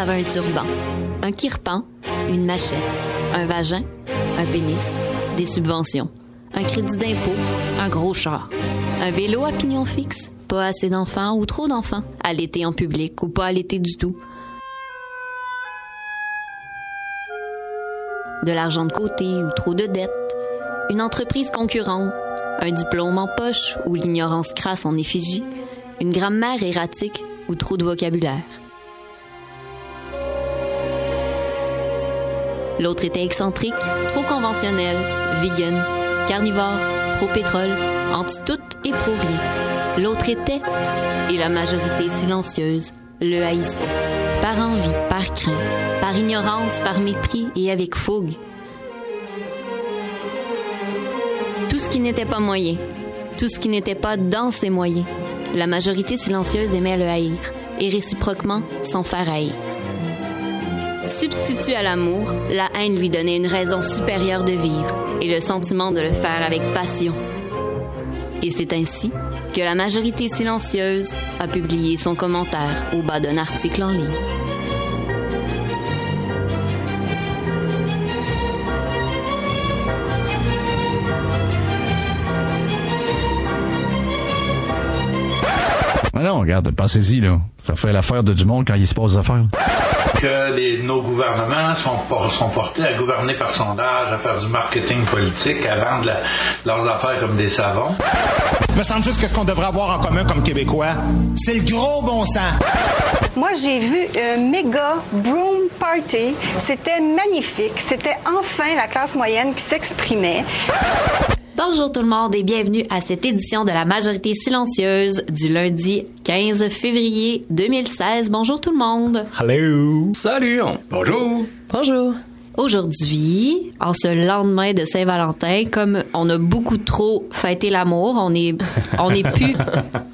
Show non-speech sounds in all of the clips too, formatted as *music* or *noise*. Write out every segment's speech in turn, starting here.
avait un turban, un kirpan, une machette, un vagin, un pénis, des subventions, un crédit d'impôt, un gros char, un vélo à pignon fixe, pas assez d'enfants ou trop d'enfants, allaiter en public ou pas allaiter du tout, de l'argent de côté ou trop de dettes, une entreprise concurrente, un diplôme en poche ou l'ignorance crasse en effigie, une grammaire erratique ou trop de vocabulaire. L'autre était excentrique, trop conventionnel, vegan, carnivore, pro-pétrole, anti-tout et pro-rien. L'autre était, et la majorité silencieuse, le haïssait. Par envie, par crainte, par ignorance, par mépris et avec fougue. Tout ce qui n'était pas moyen, tout ce qui n'était pas dans ses moyens. La majorité silencieuse aimait le haïr, et réciproquement s'en faire haïr. Substitué à l'amour, la haine lui donnait une raison supérieure de vivre et le sentiment de le faire avec passion. Et c'est ainsi que la majorité silencieuse a publié son commentaire au bas d'un article en ligne. Non, regarde, pensez-y, là. Ça fait l'affaire de du monde quand il se passe des affaires. que les- nos gouvernements sont, por- sont portés à gouverner par sondage, à faire du marketing politique, à vendre la- leurs affaires comme des savons. Me semble juste que ce qu'on devrait avoir en commun comme Québécois, c'est le gros bon sens. Moi, j'ai vu un méga broom party. C'était magnifique. C'était enfin la classe moyenne qui s'exprimait. Bonjour tout le monde et bienvenue à cette édition de la majorité silencieuse du lundi 15 février 2016. Bonjour tout le monde. Hello. Salut. Bonjour. Bonjour. Aujourd'hui, en ce lendemain de Saint-Valentin, comme on a beaucoup trop fêté l'amour, on est on est *laughs* plus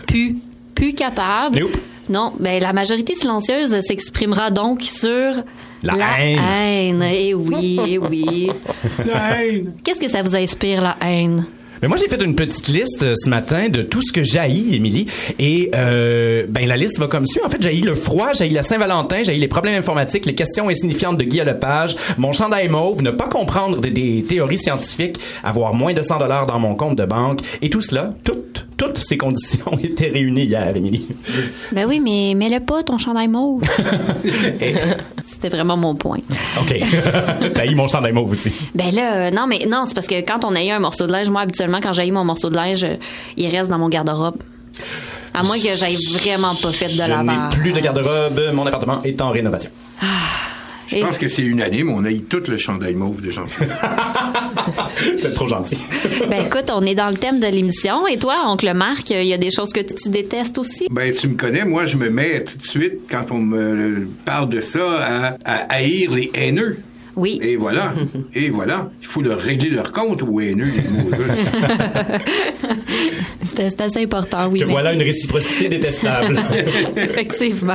plus plus capable. Nope. Non, ben la majorité silencieuse s'exprimera donc sur La haine. haine. Eh oui, eh *laughs* oui. La haine. Qu'est-ce que ça vous inspire la haine? Mais moi, j'ai fait une petite liste euh, ce matin de tout ce que jaillit, Émilie. Et euh, ben la liste va comme suit. En fait, jaillit le froid, jaillit la Saint-Valentin, jaillit les problèmes informatiques, les questions insignifiantes de Guy Lepage, mon chandail mauve, ne pas comprendre des, des théories scientifiques, avoir moins de 100 dollars dans mon compte de banque. Et tout cela, toutes, toutes ces conditions *laughs* étaient réunies hier, Émilie. Ben oui, mais mets-le pas ton chandail mauve. *laughs* C'était vraiment mon point. OK. *laughs* T'as eu mon chandail mauve aussi. Ben là, euh, non, mais non, c'est parce que quand on a eu un morceau de linge, moi, habituellement, quand j'ai eu mon morceau de linge, euh, il reste dans mon garde-robe. À moins que j'aille vraiment pas fait de Je lavage. n'ai plus de garde-robe, mon appartement est en rénovation. Je pense que c'est unanime. On a eu tout le chandail mauve de Jean-Philippe. *laughs* C'est trop gentil. Ben écoute, on est dans le thème de l'émission. Et toi, oncle Marc, il y a des choses que tu détestes aussi? Ben, tu me connais, moi, je me mets tout de suite, quand on me parle de ça, à, à haïr les haineux. Oui. Et voilà. *laughs* Et voilà. Il faut leur régler leur compte aux haineux, *laughs* c'est assez important, oui. Que mais- voilà une réciprocité détestable. *laughs* Effectivement.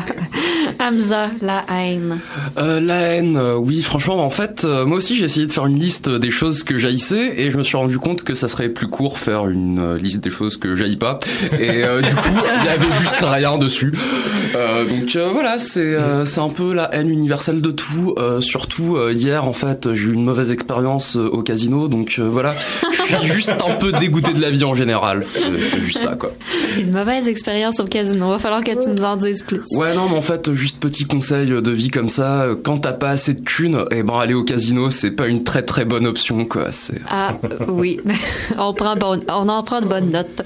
Hamza, la haine. Euh, la haine, euh, oui, franchement, en fait, euh, moi aussi j'ai essayé de faire une liste des choses que j'haïssais et je me suis rendu compte que ça serait plus court faire une euh, liste des choses que j'haïs pas. Et euh, du coup, il y avait juste rien dessus. Euh, donc euh, voilà, c'est euh, c'est un peu la haine universelle de tout. Euh, surtout euh, hier, en fait, j'ai eu une mauvaise expérience euh, au casino, donc euh, voilà, je suis *laughs* juste un peu dégoûté de la vie en général. C'est juste ça, quoi. Une mauvaise expérience au casino. Va falloir que tu nous en dises plus. Ouais, non, mais en fait, juste petit conseil de vie comme ça, euh, quand t'as pas assez de thunes, eh ben aller au casino, c'est pas une très très bonne option, quoi. Ah, oui. *laughs* on, prend bon, on en prend de bonnes notes.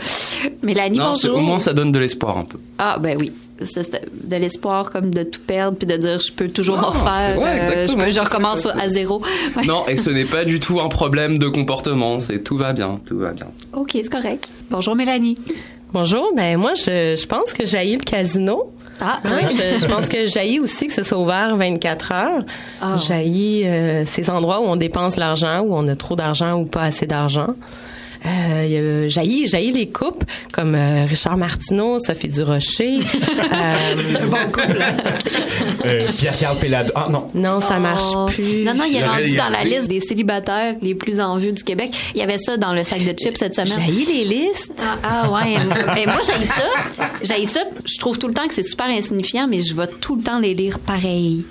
Mélanie, non, bonjour. au moins ça donne de l'espoir un peu. Ah, ben oui. De l'espoir comme de tout perdre puis de dire je peux toujours Non, en refaire. ouais, euh, je, recommence à zéro. Ouais. Non, et ce n'est pas du tout un problème de comportement. C'est tout va bien, tout va bien. OK, c'est correct. Bonjour, Mélanie. Bonjour, ben moi je, je pense que j'ai le casino. Ah, Oui, je, je *laughs* pense que j'ai aussi que ce soit ouvert 24 heures. Ah. J'ai ces endroits où on dépense l'argent, où on a trop d'argent ou pas assez d'argent. Euh, il y a jailli, jailli les couples comme euh, Richard Martineau, Sophie Durocher. *laughs* euh, C'est un bon couple. Euh, Pierre-Carl Pellado. Ah non. Non, ça marche Oh. plus. Non, non, il est Il y avait- rendu dans la liste des célibataires les plus en vue du Québec. Il y avait ça dans le sac de chips cette semaine. Jaillit les listes. Ah, ah ouais. mais moi, j'ai ça. J'ai ça. Je trouve tout le temps que c'est super insignifiant, mais je vais tout le temps les lire pareil.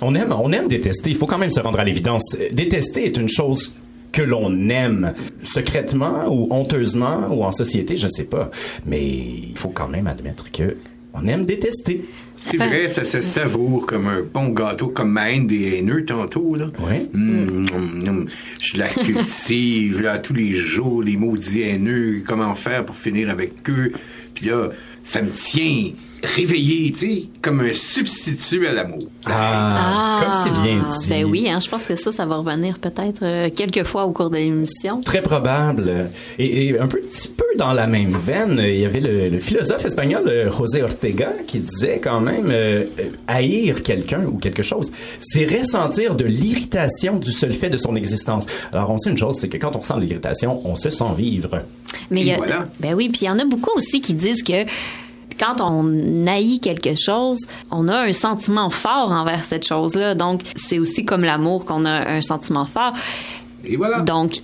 On aime, on aime détester. Il faut quand même se rendre à l'évidence. Détester est une chose que l'on aime secrètement ou honteusement ou en société, je sais pas. Mais il faut quand même admettre que on aime détester. C'est vrai, ça se savoure comme un bon gâteau, comme ma haine des haineux tantôt, là. Oui. Hum, hum, hum. Je la cultive, là, tous les jours, les maudits haineux, comment faire pour finir avec eux? Puis là, ça me tient réveillé, tu sais, comme un substitut à l'amour. Ah, comme c'est bien dit. Ben oui, hein, je pense que ça, ça va revenir peut-être euh, quelques fois au cours de l'émission. Très probable. Et, et un petit peu dans la même veine, il y avait le, le philosophe espagnol euh, José Ortega qui disait quand même euh, haïr quelqu'un ou quelque chose, c'est ressentir de l'irritation du seul fait de son existence. Alors on sait une chose, c'est que quand on ressent de l'irritation, on se sent vivre. Mais y a, voilà. ben oui, puis il y en a beaucoup aussi qui disent que quand on haït quelque chose, on a un sentiment fort envers cette chose-là. Donc, c'est aussi comme l'amour qu'on a un sentiment fort. Et voilà. Donc,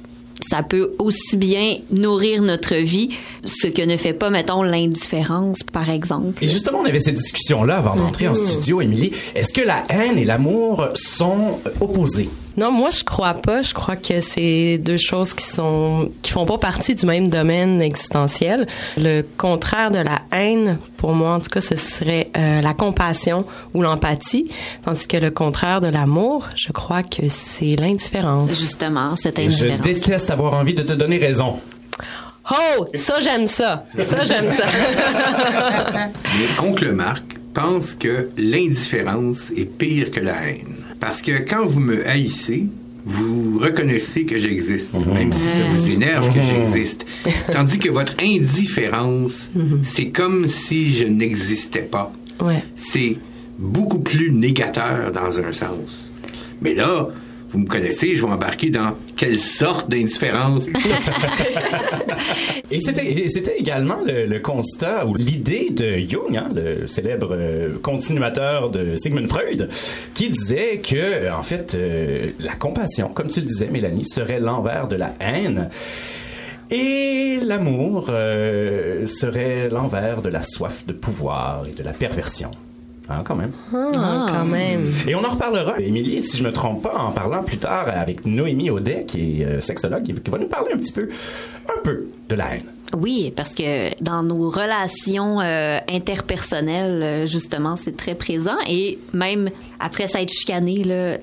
ça peut aussi bien nourrir notre vie, ce que ne fait pas, mettons, l'indifférence, par exemple. Et justement, on avait cette discussion-là avant d'entrer en studio, Émilie. Est-ce que la haine et l'amour sont opposés? Non, moi je crois pas. Je crois que c'est deux choses qui sont qui font pas partie du même domaine existentiel. Le contraire de la haine, pour moi en tout cas, ce serait euh, la compassion ou l'empathie, tandis que le contraire de l'amour, je crois que c'est l'indifférence. Justement, cette Je indifférence. déteste avoir envie de te donner raison. Oh, ça j'aime ça. Ça j'aime ça. Mon oncle Marc pense que l'indifférence est pire que la haine. Parce que quand vous me haïssez, vous reconnaissez que j'existe, même si ça vous énerve que j'existe. *laughs* Tandis que votre indifférence, c'est comme si je n'existais pas. ouais. C'est beaucoup plus négateur dans un sens. Mais là, vous me connaissez, je vais embarquer dans quelle sorte d'indifférence? *laughs* *laughs* Et c'était, également le, le constat ou l'idée de Jung, hein, le célèbre euh, continuateur de Sigmund Freud, qui disait que, en fait, euh, la compassion, comme tu le disais, Mélanie, serait l'envers de la haine. Et l'amour euh, serait l'envers de la soif de pouvoir et de la perversion. Hein, quand même. Ah, quand même. Et on en reparlera, Émilie, si je me trompe pas, en parlant plus tard avec Noémie Audet, qui est euh, sexologue, qui qui va nous parler un petit peu, un peu de la haine. Oui, parce que dans nos relations euh, interpersonnelles, euh, justement, c'est très présent. Et même après s'être chicané, là...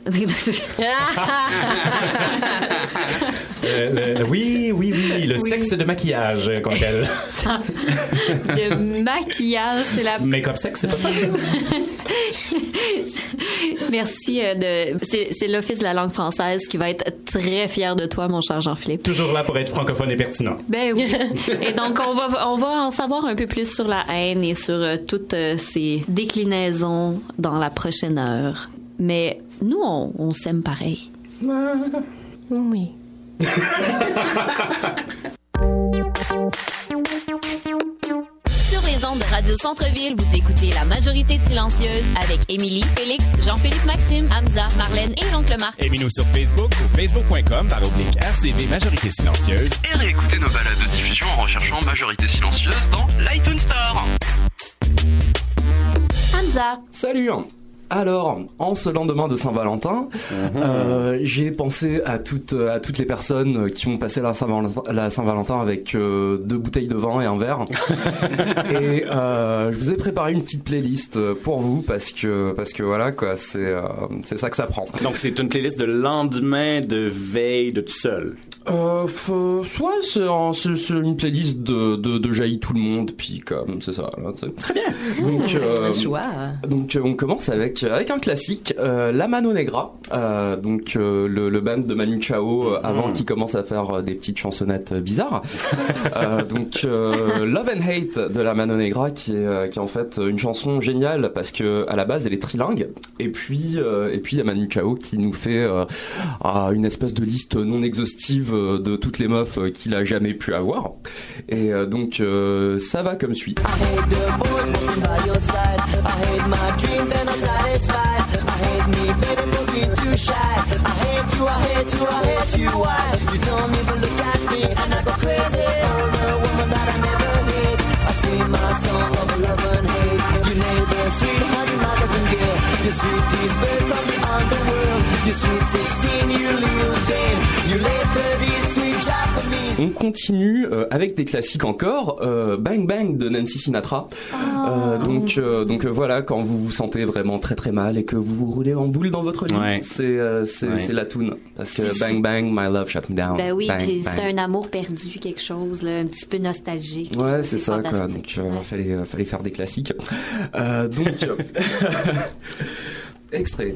Euh, le- oui, oui, oui, le Oui. sexe de maquillage qu'on appelle. *laughs* de maquillage, c'est la Make-up sexe, c'est pas ça? *laughs* Merci de. C'est, c'est l'Office de la langue française qui va être très fier de toi, mon cher Jean-Philippe. Toujours là pour être francophone et pertinent. Ben oui. *laughs* Et donc, on va, on va en savoir un peu plus sur la haine et sur euh, toutes euh, ces déclinaisons dans la prochaine heure. Mais nous, on, on s'aime pareil. Oui. *laughs* Ondes de Radio Centre-Ville, vous écoutez La Majorité Silencieuse avec Émilie, Félix, Jean-Philippe Maxime, Hamza, Marlène et l'oncle Marc. Aimez-nous sur Facebook ou facebook.com par oblique RCV Majorité Silencieuse. Et réécoutez nos balades de diffusion en recherchant Majorité Silencieuse dans l'iTunes Store. Hamza. Salut alors, en ce lendemain de Saint-Valentin, euh, j'ai pensé à toutes, à toutes les personnes qui ont passé la Saint-Valentin, avec euh, deux bouteilles de vin et un verre. *laughs* et euh, je vous ai préparé une petite playlist pour vous parce que, parce que voilà quoi, c'est, euh, c'est ça que ça prend. Donc, c'est une playlist de lendemain de veille de tout seul. Euh, soit c'est, un- une playlist de, de, de jaillit tout le monde, puis comme c'est ça. Là. Très bien. Donc, euh, Joie. donc euh, on commence avec avec un classique, euh, La Mano Negra, euh, donc euh, le, le band de Manu Chao euh, avant qu'il commence à faire euh, des petites chansonnettes euh, bizarres. *laughs* Euh, donc euh, Love and Hate de La Mano Negra qui est euh, qui est en fait une chanson géniale parce que à la base elle est trilingue et puis euh, et puis il y a Manu Chao qui nous fait euh, ah, une espèce de liste non exhaustive euh, de toutes les meufs euh, qu'il a jamais pu avoir. Et euh, donc ça va comme suit. On continue euh, avec des classiques encore. euh, Bang Bang de Nancy Sinatra. Euh, donc euh, donc voilà, quand vous vous sentez vraiment très très mal et que vous roulez en boule dans votre lit, Ouais. c'est euh, c'est Ouais. c'est la tune parce que Bang Bang, My Love Shut Me Down. Ben oui, c'était un amour perdu, quelque chose, là, un petit peu nostalgique. Ouais, c'est ça quoi. Donc euh, fallait euh, fallait faire des classiques. Euh, donc *laughs* *laughs* extrait.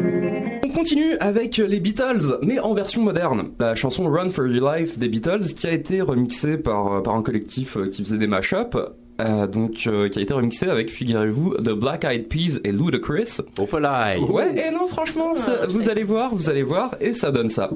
On continue avec les Beatles, mais en version moderne. La chanson Run for Your Life des Beatles, qui a été remixée par, par un collectif euh, qui faisait des mashups. euh, donc, euh, qui a été remixée avec, figurez-vous, The Black Eyed Peas et Ludacris. Opalai. Ouais, et non, franchement, ça- vous allez voir, vous allez voir, et ça donne ça.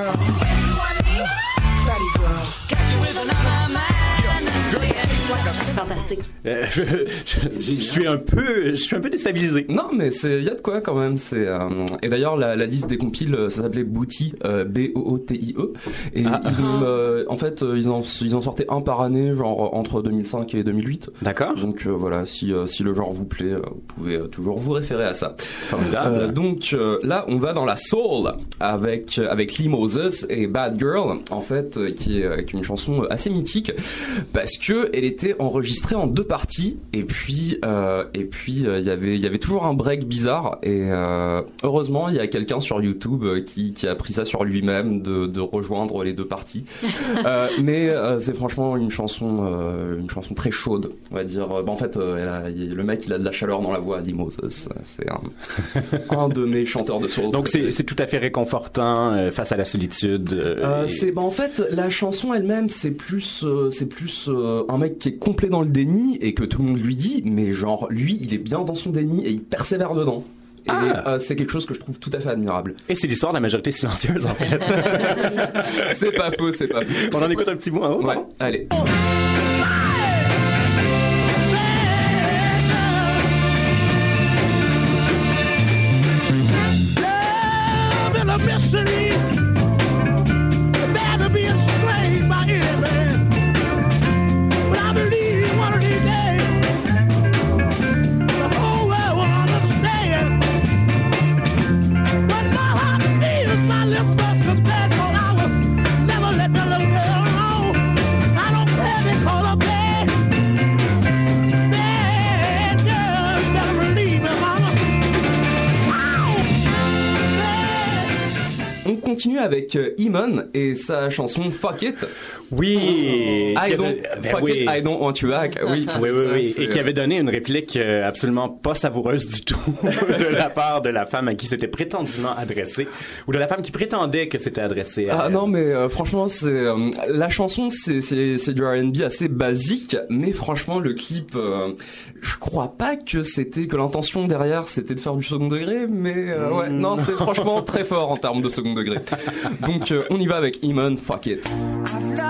Girl. Fantastique. Euh, *laughs* je, je- je suis un peu, je suis un peu déstabilisé. Non, mais c'est, y a de quoi quand même. C'est euh, et d'ailleurs la, la liste des compiles, euh, ça s'appelait Booty, euh, B O O T I E. Et Ah. ils ont, euh, en fait, ils en ils en sortaient un par année, genre entre 2005 et 2008. D'accord. Donc euh, voilà, si euh, si le genre vous plaît, vous pouvez toujours vous référer à ça. Euh, donc euh, là, on va dans la soul avec avec Lee Moses et Bad Girl, en fait, euh, qui est, qui est une chanson assez mythique parce que elle était enregistrée en deux parties et puis euh, et puis euh, il y avait il y avait toujours un break bizarre et euh, heureusement il y a quelqu'un sur YouTube euh, qui qui a pris ça sur lui-même de de rejoindre les deux parties. *laughs* Euh, mais euh, c'est franchement une chanson euh, une chanson très chaude, on va dire. Bah, en fait, euh, elle a- il- le mec il a de la chaleur dans la voix, Moses. C'est un, un de mes chanteurs de soul. Donc c'est c'est tout à fait réconfortant euh, face à la solitude. euh, Euh, et- c'est bah en fait la chanson elle-même c'est plus euh, c'est plus euh, un mec qui est complet dans le déni et que tout le monde lui dit mais genre lui il est bien dans son déni et il persévère dedans et Ah. euh, c'est quelque chose que je trouve tout à fait admirable. Et c'est l'histoire de la majorité silencieuse en fait. *laughs* c'est pas faux, c'est pas faux. On en écoute un petit bout en haut. Ouais, allez. Avec euh, Iman et sa chanson Fuck It. Oui. I Qui don't, avait- ben fuck oui. it, I don't want you back. Oui, Oui, c'est oui, ça, oui. Et qui avait donné une réplique euh, absolument pas savoureuse du tout *laughs* de la part de la femme à qui c'était prétendument adressé, ou de la femme qui prétendait que c'était adressé à Ah elle. non mais euh, franchement c'est euh, la chanson c'est c'est c'est du R&B assez basique mais franchement le clip euh, je crois pas que c'était que l'intention derrière c'était de faire du second degré mais euh, ouais non c'est franchement très fort en termes de second degré *laughs* donc euh, on y va avec Iman Fuck It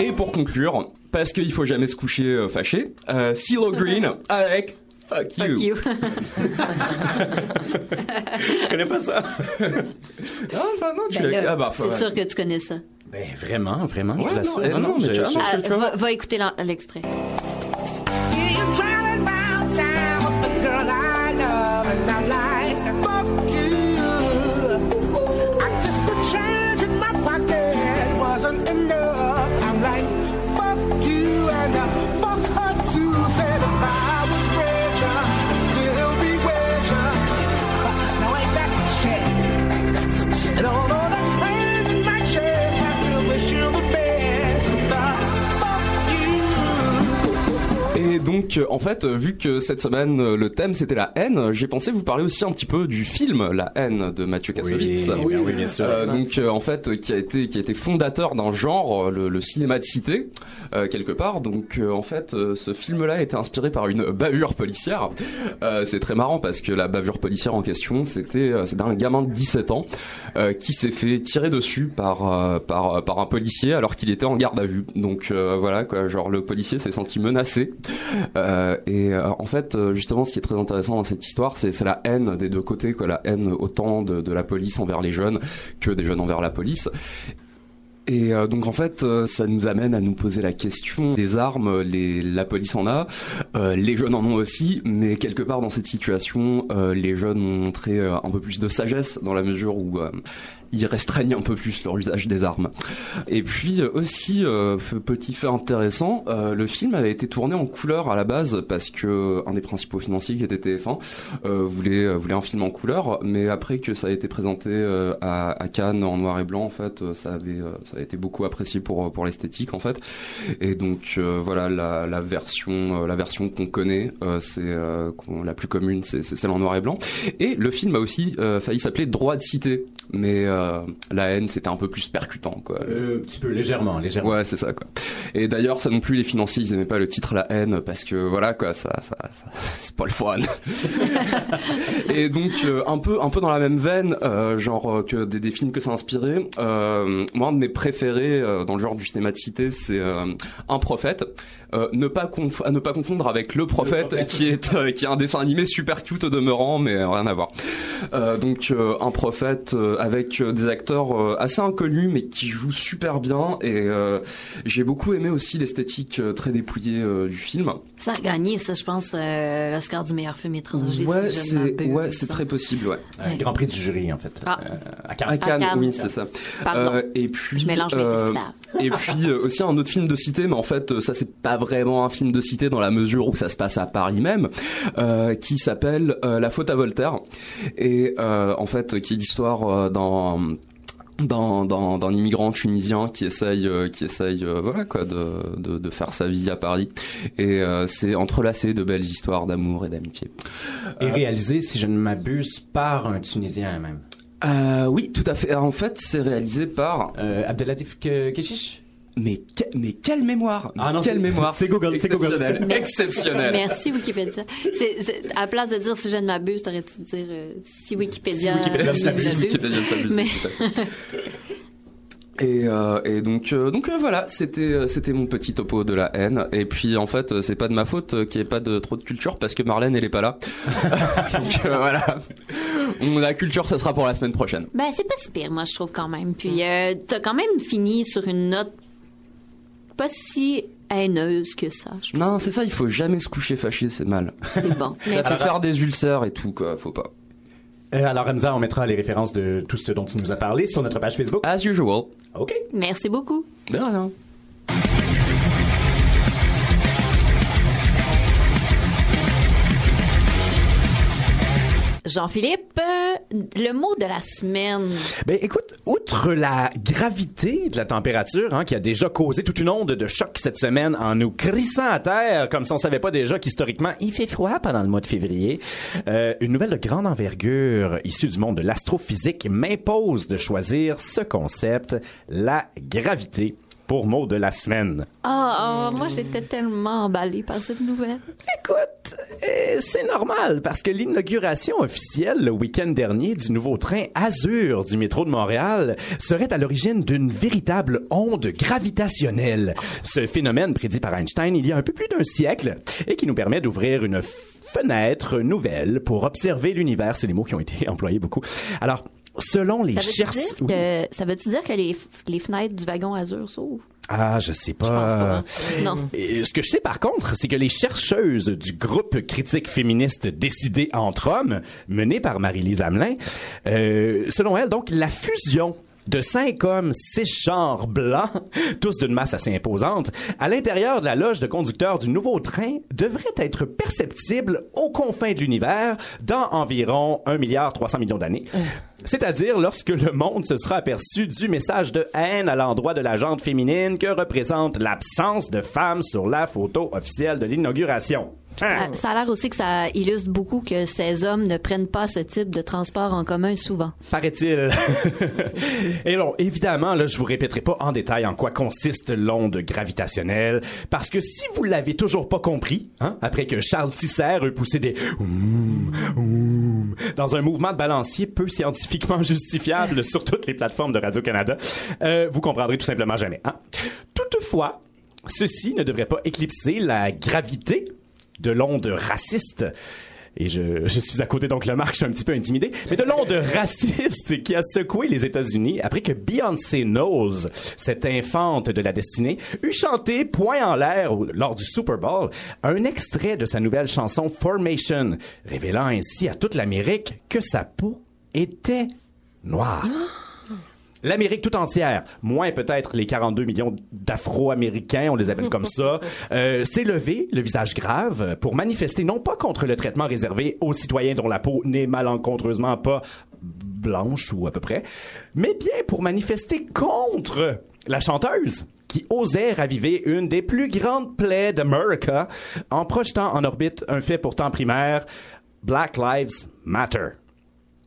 Et pour conclure, parce qu'il faut jamais se coucher euh, fâché, euh, CeeLo *laughs* Green avec Fuck You. Fuck you. *laughs* Je connais pas ça. *laughs* Ah, bah non, tu Ben l'as- là, ah, bah, c'est sûr que tu connais ça. Ben, vraiment, vraiment, je Ouais, vous non, assure. eh, non, mais ah, non, Ah, tu- tu vois. va, va écouter l'extrait. See you donc, euh, en fait, euh, vu que cette semaine, euh, le thème c'était la haine, j'ai pensé vous parler aussi un petit peu du film La haine de Mathieu Kassovitz. Oui, oui, oui, bien sûr. Euh, donc, euh, en fait, qui a été qui a été fondateur d'un genre, le, le cinéma de cité, euh, quelque part. Donc, euh, en fait, euh, ce film-là a été inspiré par une bavure policière. Euh, c'est très marrant parce que la bavure policière en question, c'était euh, c'était un gamin de 17 ans euh, qui s'est fait tirer dessus par par par un policier alors qu'il était en garde à vue. Donc euh, voilà quoi, genre le policier s'est senti menacé. Euh, et euh, en fait, euh, justement, ce qui est très intéressant dans cette histoire, c'est la haine des deux côtés, quoi, la haine autant de, de la police envers les jeunes que des jeunes envers la police. Et euh, donc en fait, euh, ça nous amène à nous poser la question des armes. Les, la police en a, euh, les jeunes en ont aussi, mais quelque part dans cette situation, euh, les jeunes ont montré un peu plus de sagesse dans la mesure où ils restreignent un peu plus leur usage des armes. Et puis euh, aussi, euh, petit fait intéressant, euh, le film avait été tourné en couleur à la base parce que un des principaux financiers qui était TF1 euh, voulait euh, voulait un film en couleur, mais après que ça a été présenté euh, à, à Cannes en noir et blanc, en fait, euh, ça avait euh, ça a été beaucoup apprécié pour pour l'esthétique en fait. Et donc euh, voilà la, la version euh, la version qu'on connaît, euh, c'est euh, qu'on- la plus commune, c'est celle en noir et blanc. Et le film a aussi euh, failli s'appeler Droit de cité, mais euh, la haine c'était un peu plus percutant quoi. Euh, un petit peu, légèrement, légèrement. Ouais, c'est ça quoi. Et d'ailleurs, ça non plus les financiers, ils aimaient pas le titre La haine parce que voilà quoi, ça, ça, ça *laughs* c'est pas le fun. *laughs* et donc euh, un peu, un peu dans la même veine, genre que des, des films que ça a inspiré. Moi, un de mes préférés dans le genre du cinéma de cité, c'est Un prophète. Euh, ne pas conf- à ne pas confondre avec Le prophète, qui est euh, qui est un dessin animé super cute au demeurant, mais rien à voir. Euh, donc euh, un prophète euh, avec des acteurs euh, assez inconnus mais qui jouent super bien et euh, j'ai beaucoup aimé aussi l'esthétique euh, très dépouillée euh, du film. Ça a gagné, ça, je pense, euh, l'Oscar du meilleur film étranger. ouais, si c'est ouais, très possible, ouais. Grand prix du jury, en fait. Ah. Euh, à Cannes. À Cannes, oui, c'est ça. Pardon. Euh, et puis Je mélange mes euh, festivals. et puis euh, aussi un autre film de cité, mais en fait ça c'est pas vraiment un film de cité dans la mesure où ça se passe à Paris même, euh, qui s'appelle euh, La faute à Voltaire et euh, en fait qui est l'histoire d'un d'un d'un d'un immigrant tunisien qui essaye euh, qui essaye euh, voilà quoi de, de de faire sa vie à Paris et euh, c'est entrelacé de belles histoires d'amour et d'amitié. Et réalisé, si je ne m'abuse, par un Tunisien même. Oui, tout à fait. En fait, c'est réalisé par Abdelatif Ke- Keshish? Mais que- mais quelle mémoire Ah non, quelle c'est- mémoire c'est Google, c'est Google. Exceptionnel. Merci. *laughs* exceptionnel Merci Wikipédia. C'est- à la place de dire si je ne m'abuse, t'aurais-tu dû dire euh, si Wikipédia, Si Wikipédia ne s'abuse. m'abuse? Wikipédia ne s'abuse, Mais-. *laughs* Et, euh, et donc euh, donc euh, voilà c'était euh, c'était mon petit topo de la haine et puis en fait euh, c'est pas de ma faute euh, qu'il n'y ait pas de trop de culture parce que Marlène elle est pas là *laughs* donc euh, voilà On- la culture ça sera pour la semaine prochaine Ben, c'est pas si pire, moi, je trouve, quand même. Puis, euh, t'as quand même fini sur une note pas si haineuse que ça. je non c'est ça il faut jamais se coucher fâché c'est mal. C'est bon. *laughs* ça fait faire des ulcères et tout quoi faut pas Euh, alors, Hamza, on mettra les références de tout ce dont tu nous as parlé sur notre page Facebook. as usual OK. Merci beaucoup. de rien Jean-Philippe, euh, le mot de la semaine. Ben écoute, outre la gravité de la température, hein, qui a déjà causé toute une onde de choc cette semaine en nous crissant à terre, comme si on savait pas déjà qu'historiquement il fait froid pendant le mois de février, euh, une nouvelle de grande envergure issue du monde de l'astrophysique m'impose de choisir ce concept, la gravité. Pour mot de la semaine. Ah, ah, moi, j'étais tellement emballée par cette nouvelle. Écoute, euh, c'est normal parce que l'inauguration officielle le week-end dernier du nouveau train Azur du métro de Montréal serait à l'origine d'une véritable onde gravitationnelle. Ce phénomène prédit par Einstein il y a un peu plus d'un siècle et qui nous permet d'ouvrir une fenêtre nouvelle pour observer l'univers. C'est les mots qui ont été *laughs* employés beaucoup. Alors, selon les chercheurs... ça veut-tu dire que les, les fenêtres du wagon Azur s'ouvrent? Ah, je sais pas. Je pense pas. Non. Et ce que je sais par contre, c'est que les chercheuses du groupe critique féministe Décidé entre hommes, mené par Marie-Lise Hamelin, euh, selon elle, donc, la fusion de cinq hommes cisgenres blancs, *laughs* tous d'une masse assez imposante, à l'intérieur de la loge de conducteur du nouveau train devrait être perceptible aux confins de l'univers dans environ 1 milliard 300 millions d'années. C'est-à-dire lorsque le monde se sera aperçu du message de haine à l'endroit de la jante féminine que représente l'absence de femmes sur la photo officielle de l'inauguration. Hein? Ça, ça a l'air aussi que ça illustre beaucoup que ces hommes ne prennent pas ce type de transport en commun souvent. Paraît-il. *laughs* Et bon, évidemment, là, je vous répéterai pas en détail en quoi consiste l'onde gravitationnelle, parce que si vous l'avez toujours pas compris, hein, après que Charles Tisser ait poussé des oum, oum dans un mouvement de balancier peu scientifiquement *laughs* justifiable sur toutes les plateformes de Radio-Canada, euh, vous comprendrez tout simplement jamais. Hein. Toutefois, ceci ne devrait pas éclipser la gravité de l'onde raciste. Et je, je suis à côté donc le Marc, je suis un petit peu intimidé, mais de l'onde raciste qui a secoué les États-Unis après que Beyoncé Knowles, cette infante de la destinée, eut chanté point en l'air lors du Super Bowl un extrait de sa nouvelle chanson Formation, révélant ainsi à toute l'Amérique que sa peau était noire. L'Amérique tout entière, moins peut-être les 42 millions d'Afro-Américains, on les appelle comme ça, *laughs* euh, s'est levé, le visage grave, pour manifester non pas contre le traitement réservé aux citoyens dont la peau n'est malencontreusement pas blanche ou à peu près, mais bien pour manifester contre la chanteuse qui osait raviver une des plus grandes plaies d'America en projetant en orbite un fait pourtant primaire, Black Lives Matter.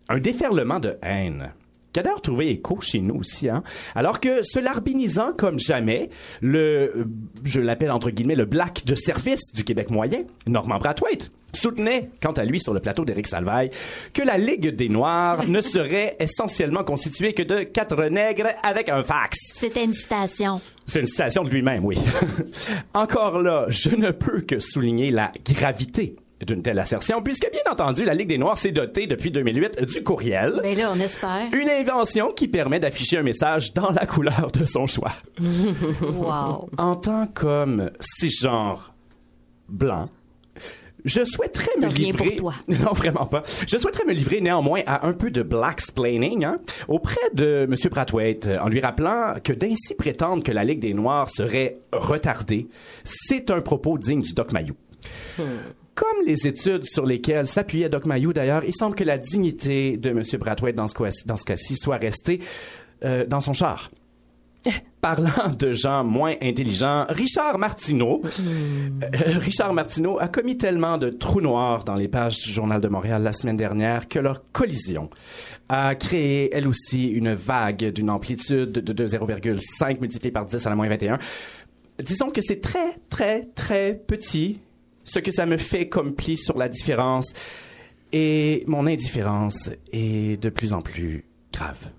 Un déferlement de haine qui a d'ailleurs trouvé écho chez nous aussi, hein? Alors que se larbinisant comme jamais, le, euh, je l'appelle entre guillemets le black de service du Québec moyen, Normand Brathwaite, soutenait, quant à lui sur le plateau d'Éric Salvaille, que la Ligue des Noirs *laughs* ne serait essentiellement constituée que de quatre nègres avec un fax. C'était une citation. C'est une citation de lui-même, oui. *laughs* Encore là, je ne peux que souligner la gravité d'une telle assertion, puisque bien entendu, la Ligue des Noirs s'est dotée depuis 2008 du courriel. Ben là, on espère. Une invention qui permet d'afficher un message dans la couleur de son choix. *laughs* wow. En tant qu'homme cisgenre blanc, je souhaiterais me rien pour livrer. toi. *laughs* Non, vraiment pas. Je souhaiterais me livrer néanmoins à un peu de black-splaining hein, auprès de M. Brathwaite, en lui rappelant que d'ainsi prétendre que la Ligue des Noirs serait retardée, c'est un propos digne du Doc Mayou. Comme les études sur lesquelles s'appuyait Doc Mayou, d'ailleurs, il semble que la dignité de M. Brathwaite dans ce cas- cas-ci soit restée euh, dans son char. *laughs* Parlant de gens moins intelligents, Richard Martineau, euh, Richard Martineau a commis tellement de trous noirs dans les pages du Journal de Montréal la semaine dernière que leur collision a créé, elle aussi, une vague d'une amplitude de, de 0,5 multiplié par 10 à la moins 21. Disons que c'est très, très, très petit, ce que ça me fait comme pli sur la différence, et mon indifférence est de plus en plus grave.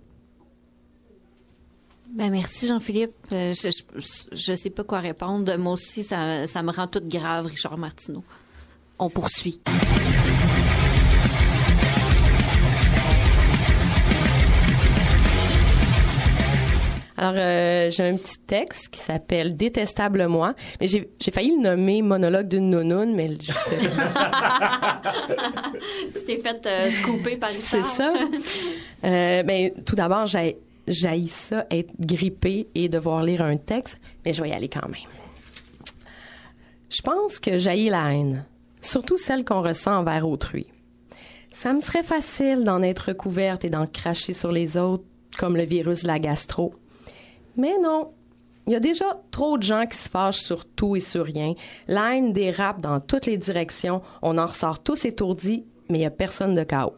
Ben merci Jean-Philippe. Euh, je, je, je sais pas quoi répondre. Moi aussi, ça, ça me rend toute grave, Richard Martineau. On poursuit. Alors, euh, j'ai un petit texte qui s'appelle Détestable moi. Mais j'ai j'ai failli le nommer monologue d'une nounoune, mais je- *laughs* tu t'es fait euh, scooper par c'est Richard. ça. *laughs* Euh, ben, tout d'abord, j'ai j'haïs ça, être grippé et devoir lire un texte, mais je vais y aller quand même. Je pense que jaillit la haine, surtout celle qu'on ressent envers autrui. Ça me serait facile d'en être couverte et d'en cracher sur les autres, comme le virus de la gastro. Mais non. Il y a déjà trop de gens qui se fâchent sur tout et sur rien. La haine dérape dans toutes les directions. On en ressort tous étourdis, mais il n'y a personne de chaos.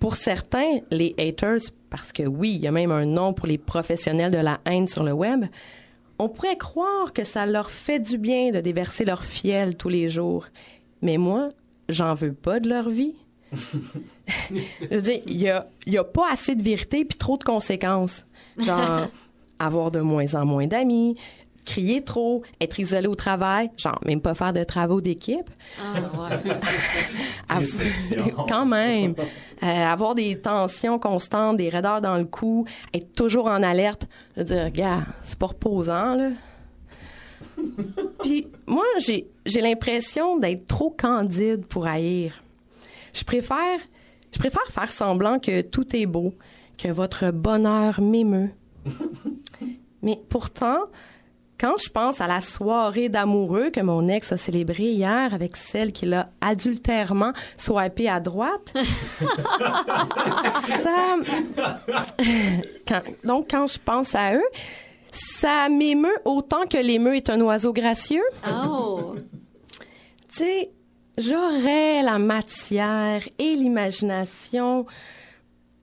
Pour certains, les haters, parce que oui, il y a même un nom pour les professionnels de la haine sur le web, On pourrait croire que ça leur fait du bien de déverser leur fiel tous les jours. Mais moi, j'en veux pas de leur vie. *laughs* Je veux dire, il y a, y a pas assez de vérité puis trop de conséquences. Genre, *laughs* avoir de moins en moins d'amis, crier trop, être isolé au travail, genre, même pas faire de travaux d'équipe. *laughs* Av- *laughs* quand même. Euh, avoir des tensions constantes, des raideurs dans le cou, être toujours en alerte. Je veux dire, gars, c'est pas reposant, là. *laughs* Puis moi, j'ai j'ai l'impression d'être trop candide pour haïr. Je préfère je préfère faire semblant que tout est beau, que votre bonheur m'émeut. *laughs* Mais pourtant, quand je pense à la soirée d'amoureux que mon ex a célébrée hier avec celle qui l'a adultèrement swipé à droite, *laughs* ça... *laughs* Quand- donc, quand je pense à eux, ça m'émeut autant que l'émeu est un oiseau gracieux. Oh! Tu sais, j'aurais la matière et l'imagination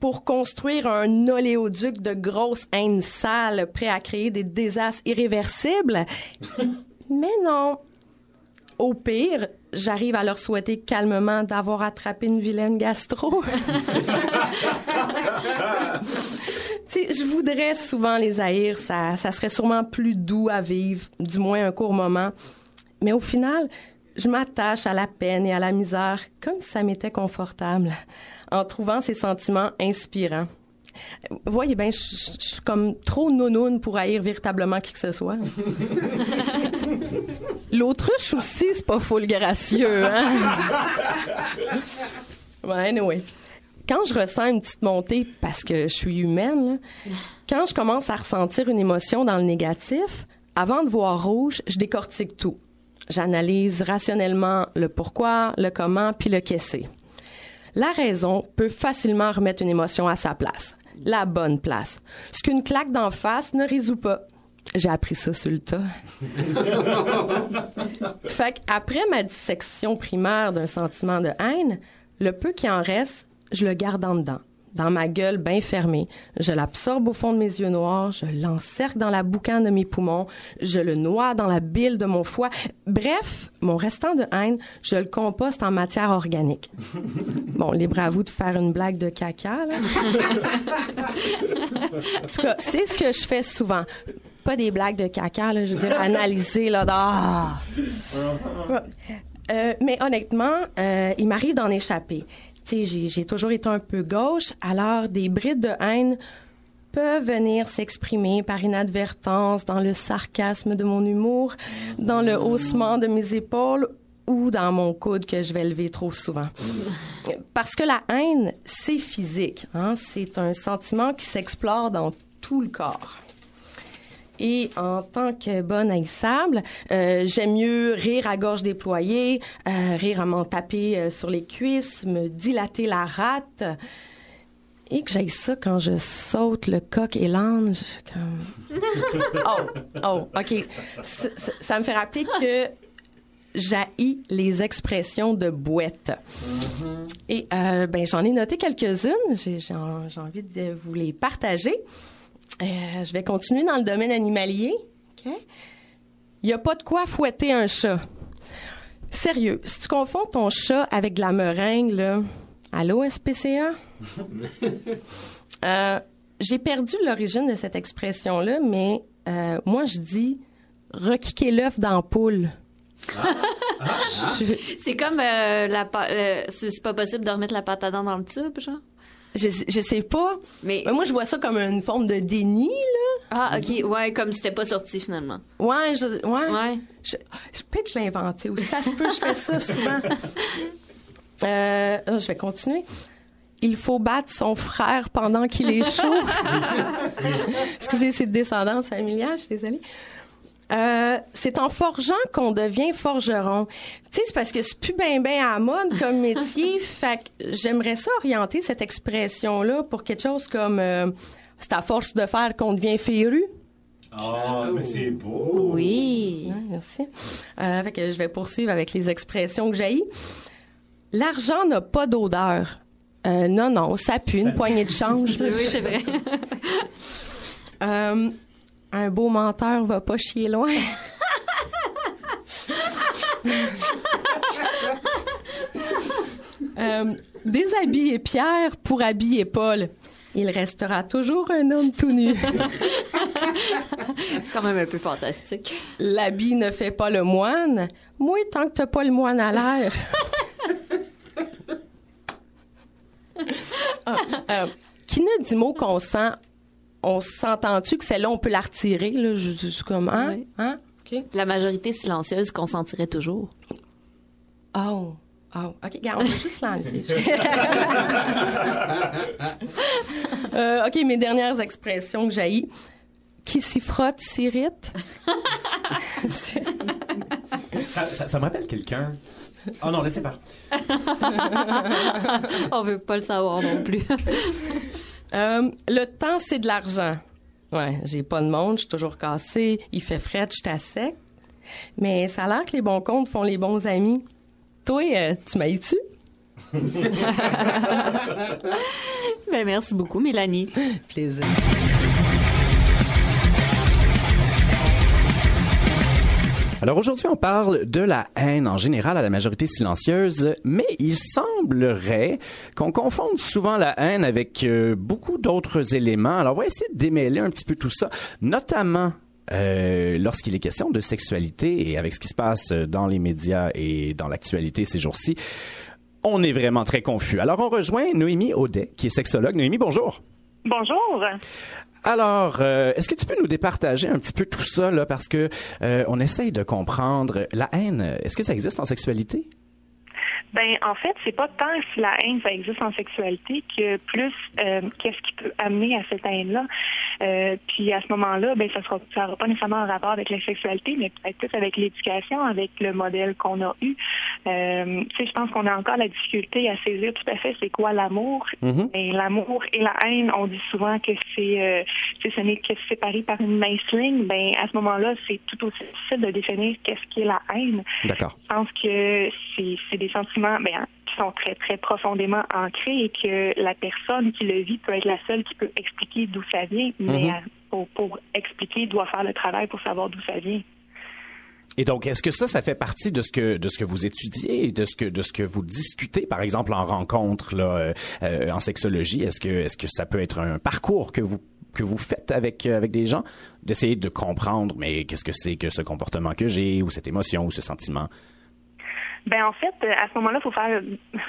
pour construire un oléoduc de grosse haine sale prêt à créer des désastres irréversibles. *laughs* Mais non. Au pire, j'arrive à leur souhaiter calmement d'avoir attrapé une vilaine gastro. *laughs* Je voudrais souvent les haïr, ça, ça serait sûrement plus doux à vivre, du moins un court moment. Mais au final, je m'attache à la peine et à la misère comme si ça m'était confortable, en trouvant ces sentiments inspirants. Vous voyez bien, je je- je suis comme trop nounoune pour haïr véritablement qui que ce soit. *laughs* L'autruche aussi, c'est pas full gracieux, hein? Ouais, anyway. Quand je ressens une petite montée, parce que je suis humaine, là, quand je commence à ressentir une émotion dans le négatif, avant de voir rouge, je décortique tout. J'analyse rationnellement le pourquoi, le comment, puis le qu'est-ce. La raison peut facilement remettre une émotion à sa place, la bonne place. Ce qu'une claque d'en face ne résout pas. J'ai appris ça sur le tas. *laughs* fait qu'après ma dissection primaire d'un sentiment de haine, le peu qui en reste, je le garde en dedans, dans ma gueule bien fermée. Je l'absorbe au fond de mes yeux noirs, je l'encercle dans la boucane de mes poumons, je le noie dans la bile de mon foie. Bref, mon restant de haine, je le composte en matière organique. *laughs* Bon, libre à vous de faire une blague de caca, là. En tout cas, c'est ce que je fais souvent. Pas des blagues de caca, là, je veux dire, analyser, là, dans... *laughs* Euh, mais honnêtement, euh, il m'arrive d'en échapper. J'ai toujours été un peu gauche, alors des brides de haine peuvent venir s'exprimer par inadvertance dans le sarcasme de mon humour, dans le haussement de mes épaules ou dans mon coude que je vais lever trop souvent. Parce que la haine, c'est physique. Hein? C'est un sentiment qui s'explore dans tout le corps. Et en tant que bonne haïssable, euh, j'aime mieux rire à gorge déployée, euh, rire à m'en taper euh, sur les cuisses, me dilater la rate. Et que j'aille ça quand je saute le coq et l'âne. Comme... *laughs* Oh, oh, OK. Ça, ça- ça me fait rappeler que j'haïs les expressions de bouette. Et euh, ben, j'en ai noté quelques-unes. J'ai envie de vous les partager. Euh, je vais continuer dans le domaine animalier. OK? Il n'y a pas de quoi fouetter un chat. Sérieux, si tu confonds ton chat avec de la meringue, là, allô SPCA? *laughs* Euh, j'ai perdu l'origine de cette expression-là, mais euh, moi, je dis requiquer l'œuf dans la poule. *laughs* Je- C'est comme euh, la euh, c'est c'est pas possible de remettre la pâte à dents dans le tube, genre? Je, je sais pas. Mais moi, je vois ça comme une forme de déni, là. Ah, ok, ouais, comme si c'était pas sorti finalement. Ouais, je, ouais. Je, je- peut-être que je l'ai inventé aussi. Ça se peut, je fais ça souvent. *laughs* Euh, oh, je vais continuer. Il faut battre son frère pendant qu'il est chaud. *laughs* Excusez, c'est de descendance familiale, je suis désolée. Euh, c'est en forgeant qu'on devient forgeron. Tu sais, c'est parce que c'est plus ben ben à la mode comme *laughs* métier. fait que j'aimerais ça orienter cette expression-là pour quelque chose comme euh, c'est à force de faire qu'on devient féru. Ah, mais c'est beau. Oui. Ouais, merci. Euh, fait que je vais poursuivre avec les expressions que j'ai. L'argent n'a pas d'odeur. Euh, non, non, ça pue, une poignée de change. *laughs* Oui, c'est vrai. Euh, Un beau menteur va pas chier loin. *laughs* Euh, déshabiller Pierre pour habiller Paul. Il restera toujours un homme tout nu. C'est quand même un peu fantastique. L'habit ne fait pas le moine. Moi, tant que t'as pas le moine à l'air. *laughs* Ah, euh, qui ne dit mot qu'on sent, on s'entend-tu que celle-là, on peut la retirer? Là? Je, je- je suis comme, hein? Oui. Hein? OK. La majorité silencieuse consentirait toujours. Oh. Oh. OK, regarde, on va juste l'enlever. *laughs* *laughs* Euh, OK, mes dernières expressions que j'ai. Qui s'y frotte s'irrite. *laughs* Ça, ça- ça me rappelle quelqu'un. Oh non, laissez pas. On veut pas le savoir non plus. Euh, le temps, c'est de l'argent. Ouais, j'ai pas de monde, je suis toujours cassée, il fait fret, je suis à sec. Mais ça a l'air que les bons comptes font les bons amis. Toi, euh, tu m'haïs-tu? *laughs* ben, merci beaucoup, Mélanie. *laughs* Plaisir. Alors aujourd'hui, on parle de la haine en général à la majorité silencieuse, mais il semblerait qu'on confonde souvent la haine avec euh, beaucoup d'autres éléments. Alors on va essayer de démêler un petit peu tout ça, notamment euh, lorsqu'il est question de sexualité et avec ce qui se passe dans les médias et dans l'actualité ces jours-ci. On est vraiment très confus. Alors on rejoint Noémie Audet, qui est sexologue. Noémie, bonjour. Bonjour. Alors, euh, est-ce que tu peux nous départager un petit peu tout ça, là, parce que euh, on essaye de comprendre la haine. Est-ce que ça existe en sexualité? Ben en fait, c'est pas tant si la haine ça existe en sexualité que plus euh, qu'est-ce qui peut amener à cette haine-là. Euh, puis à ce moment-là, ben ça sera ça aura pas nécessairement un rapport avec la sexualité, mais peut-être plus avec l'éducation, avec le modèle qu'on a eu. Euh, tu sais, je pense qu'on a encore la difficulté à saisir tout à fait c'est quoi l'amour. Mhm. Et l'amour et la haine, on dit souvent que c'est euh, ce n'est que séparé par une mince ligne. Ben à ce moment-là, c'est tout aussi difficile de définir qu'est-ce qu'est la haine. D'accord. Je pense que c'est c'est des sentiments ben, qui sont très, très profondément ancrés et que la personne qui le vit peut être la seule qui peut expliquer d'où ça vient, mais Mhm. pour, pour expliquer, doit faire le travail pour savoir d'où ça vient. Et donc, est-ce que ça, ça fait partie de ce que de ce que vous étudiez, de ce que de ce que vous discutez, par exemple en rencontre là, euh, euh, en sexologie? Est-ce que est-ce que ça peut être un parcours que vous que vous faites avec euh, avec des gens, d'essayer de comprendre, mais qu'est-ce que c'est que ce comportement que j'ai, ou cette émotion, ou ce sentiment? Ben en fait, euh, à ce moment-là, faut faire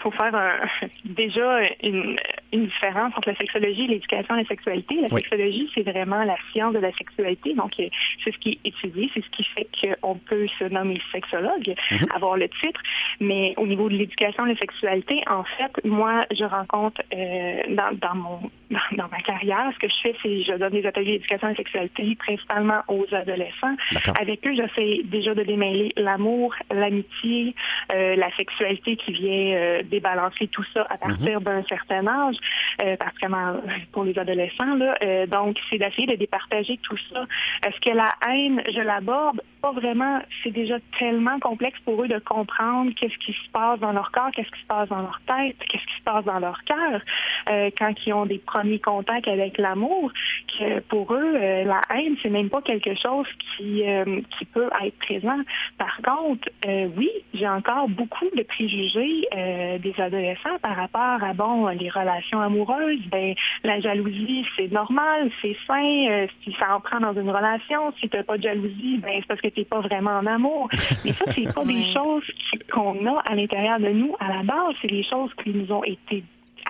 faut faire un- *laughs* déjà une, une différence entre la sexologie et l'éducation à la sexualité. La Oui. sexologie, c'est vraiment la science de la sexualité, donc euh, c'est ce qui est étudié, c'est ce qui fait qu'on peut se nommer sexologue, Mhm. avoir le titre. Mais au niveau de l'éducation à la sexualité, en fait, moi, je rencontre euh, dans, dans mon dans, dans ma carrière, ce que je fais, c'est je donne des ateliers d'éducation à la sexualité principalement aux adolescents. Avec eux, j'essaie déjà de démêler l'amour, l'amitié, euh, la sexualité qui vient euh, débalancer tout ça à partir d'un certain âge, euh, particulièrement pour les adolescents. Là. Donc, c'est d'essayer de départager tout ça. Est-ce que la haine, je l'aborde? Pas vraiment. C'est déjà tellement complexe pour eux de comprendre qu'est-ce qui se passe dans leur corps, qu'est-ce qui se passe dans leur tête, qu'est-ce qui se passe dans leur cœur quand ils ont des premiers contacts avec l'amour, que pour eux, la haine, c'est même pas quelque chose qui, qui peut être présent. Par contre, oui, j'ai encore beaucoup de préjugés euh, des adolescents par rapport à bon les relations amoureuses. Ben la jalousie, c'est normal, c'est sain. euh, si ça en prend dans une relation, si t'as pas de jalousie, ben c'est parce que t'es pas vraiment en amour. Mais ça, c'est pas *laughs* des choses qu'on a à l'intérieur de nous à la base. C'est des choses qui nous ont été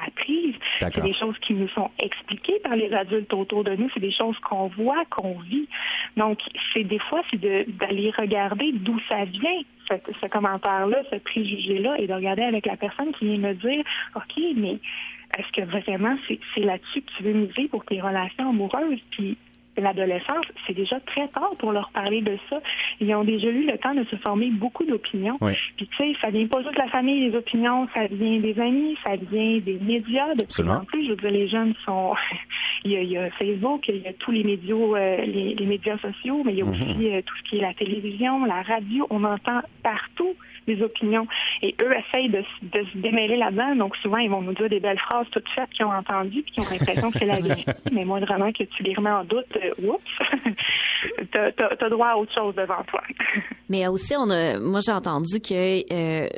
apprises. C'est des choses qui nous sont expliquées par les adultes autour de nous. C'est des choses qu'on voit, qu'on vit. Donc, c'est des fois, c'est d'aller regarder d'où ça vient, ce, commentaire-là, ce préjugé-là, et de regarder avec la personne qui vient me dire, OK, mais est-ce que vraiment c'est c'est là-dessus que tu veux miser pour tes relations amoureuses? Puis, l'adolescence, c'est déjà très tard pour leur parler de ça. Ils ont déjà eu le temps de se former beaucoup d'opinions. Oui. Puis tu sais, ça vient pas juste de la famille, les opinions, ça vient des amis, ça vient des médias. De plus Absolument. en plus, je veux dire, les jeunes sont... *laughs* il, y a, il y a Facebook, il y a tous les médias, euh, les, les médias sociaux, mais il y a Mhm. aussi euh, tout ce qui est la télévision, la radio. On entend partout des opinions. Et eux essayent de, de se démêler là-dedans. Donc souvent, ils vont nous dire des belles phrases toutes faites qu'ils ont entendues puis qui ont l'impression que c'est la vérité. *laughs* Mais moindrement que tu les remets en doute, euh, oups. *laughs* t'as t'as droit à autre chose devant toi. *laughs* Mais aussi, on a, moi, j'ai entendu que euh,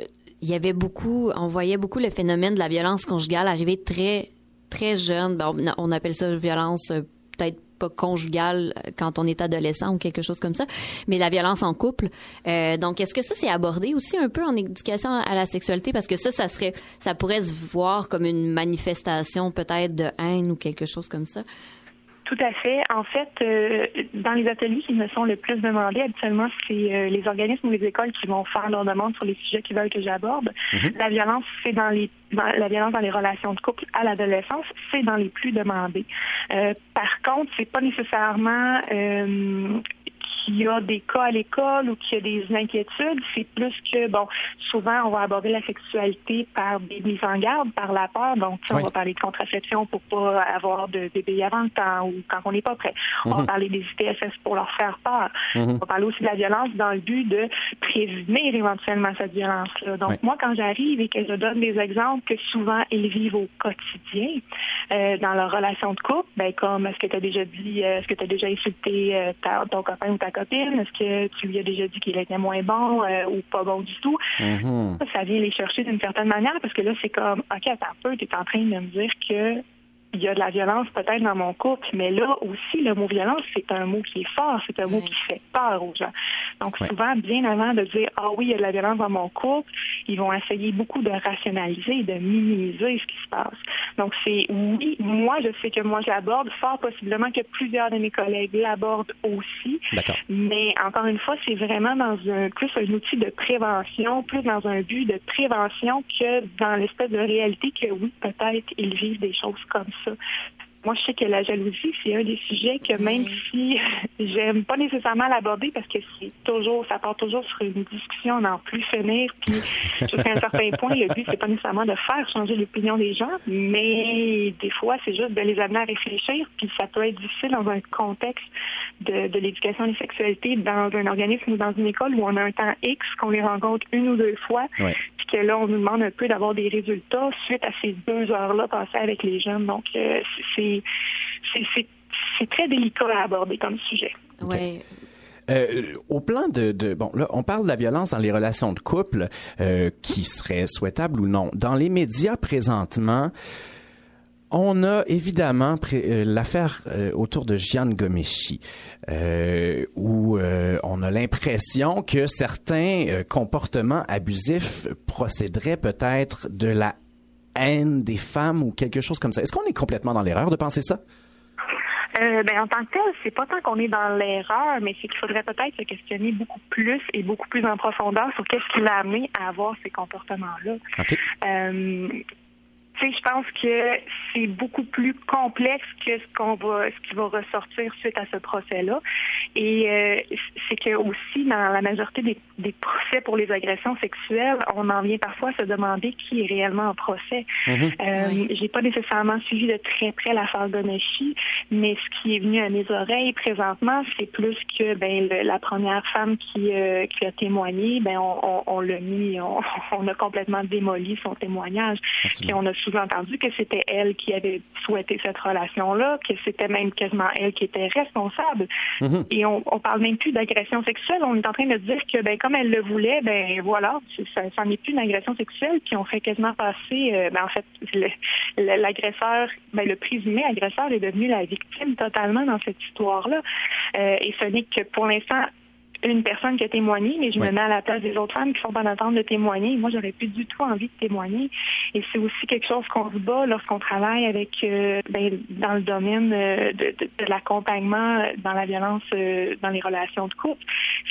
il y avait beaucoup, on voyait beaucoup le phénomène de la violence conjugale arriver très, très jeune. Ben, on, on appelle ça violence euh, peut-être pas conjugale quand on est adolescent ou quelque chose comme ça, mais la violence en couple. Euh, donc, est-ce que ça c'est abordé aussi un peu en éducation à la sexualité? Parce que ça, ça serait, ça pourrait se voir comme une manifestation peut-être de haine ou quelque chose comme ça. Tout à fait. En fait, euh, dans les ateliers qui me sont le plus demandés, habituellement, c'est euh, les organismes ou les écoles qui vont faire leurs demandes sur les sujets qu'ils veulent que j'aborde. La violence, c'est dans les dans- la violence dans les relations de couple à l'adolescence, c'est dans les plus demandés. Euh, par contre, c'est pas nécessairement euh, qu'il y a des cas à l'école ou qu'il y a des inquiétudes, c'est plus que, bon, souvent, on va aborder la sexualité par des mises en garde, par la peur. Donc, Oui. on va parler de contraception pour pas avoir de bébé avant le temps ou quand on n'est pas prêt. On va Mhm. parler des ITSS pour leur faire peur. Mhm. On va parler aussi de la violence dans le but de prévenir éventuellement cette violence-là. Donc, Oui. moi, quand j'arrive et que je donne des exemples que souvent ils vivent au quotidien euh, dans leur relation de couple, ben comme est-ce que tu as déjà dit, euh, est-ce que tu as déjà insulté euh, ta- ton copain ou ta copine, est-ce que tu lui as déjà dit qu'il était moins bon euh, ou pas bon du tout, Mhm. ça vient les chercher d'une certaine manière parce que là, c'est comme, OK, attends un peu, tu es en train de me dire que il y a de la violence peut-être dans mon couple, mais là aussi, le mot violence, c'est un mot qui est fort, c'est un mot qui fait peur aux gens. Donc souvent, bien avant de dire, ah oui, il y a de la violence dans mon couple, ils vont essayer beaucoup de rationaliser, de minimiser ce qui se passe. Donc c'est, oui, moi, je sais que moi, je l'aborde, fort possiblement que plusieurs de mes collègues l'abordent aussi. Mais encore une fois, c'est vraiment dans un plus un outil de prévention, plus dans un but de prévention que dans l'espèce de réalité que oui, peut-être ils vivent des choses comme ça. So Moi, je sais que la jalousie, c'est un des sujets que même si *laughs* j'aime pas nécessairement l'aborder parce que c'est toujours, ça part toujours sur une discussion n'en plus finir, puis *laughs* jusqu'à un certain point, le but, c'est pas nécessairement de faire changer l'opinion des gens, mais des fois, c'est juste de les amener à réfléchir, puis ça peut être difficile dans un contexte de, de l'éducation des sexualités dans un organisme ou dans une école où on a un temps X, qu'on les rencontre une ou deux fois, Ouais. puis que là, on nous demande un peu d'avoir des résultats suite à ces deux heures-là passées avec les jeunes. Donc, euh, c'est c'est- très délicat à aborder comme sujet. Euh, au plan de, de bon là on parle de la violence dans les relations de couple euh, qui serait souhaitable ou non. Dans les médias présentement on a évidemment euh, l'affaire euh, autour de Gian Gomeshi, euh, où euh, on a l'impression que certains euh, comportements abusifs procéderaient peut-être de la haine des femmes ou quelque chose comme ça. Est-ce qu'on est complètement dans l'erreur de penser ça? Euh, ben, en tant que tel, c'est pas tant qu'on est dans l'erreur, mais c'est qu'il faudrait peut-être se questionner beaucoup plus et beaucoup plus en profondeur sur qu'est-ce qui l'a amené à avoir ces comportements-là. Euh, tu sais, je pense que c'est beaucoup plus complexe que ce qu'on va, ce qui va ressortir suite à ce procès-là. Et euh, c'est que aussi dans la majorité des, des procès pour les agressions sexuelles, on en vient parfois à se demander qui est réellement en procès. Euh, J'ai pas nécessairement suivi de très près l'affaire Gomeshi, mais ce qui est venu à mes oreilles présentement, c'est plus que ben le- la première femme qui, euh, qui a témoigné, ben on, on, on l'a mis, on, *laughs* on a complètement démoli son témoignage. Puis on a sous-entendu que c'était elle qui avait souhaité cette relation-là, que c'était même quasiment elle qui était responsable. Et on, on parle même plus d'agression sexuelle. On est en train de dire que ben comme elle le voulait, ben voilà, ça, ça n'est plus une agression sexuelle. Puis on fait quasiment passer, euh, ben en fait, l'agresseur, ben le présumé agresseur est devenu la victime totalement dans cette histoire-là. Euh, et ce n'est que pour l'instant une personne qui a témoigné, mais je me mets à la place des autres femmes qui sont en attente de témoigner. Moi, j'aurais plus du tout envie de témoigner. Et c'est aussi quelque chose qu'on se bat lorsqu'on travaille avec euh, ben, dans le domaine euh, de, de- de l'accompagnement dans la violence euh, dans les relations de couple.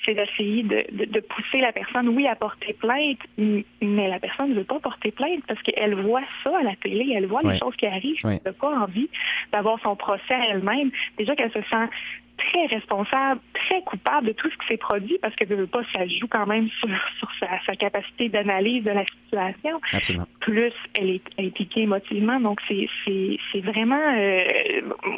C'est d'essayer de, pousser la personne, oui, à porter plainte, mais la personne ne veut pas porter plainte parce qu'elle voit ça à la télé, elle voit les choses qui arrivent, elle n'a pas envie d'avoir son procès à elle-même. Déjà qu'elle se sent très responsable, très coupable de tout ce qui s'est produit parce que, pas, ça joue quand même sur, *laughs* sur sa, sa capacité d'analyse de la situation. Absolument. Plus elle est impliquée émotivement. Donc, c'est, vraiment... euh,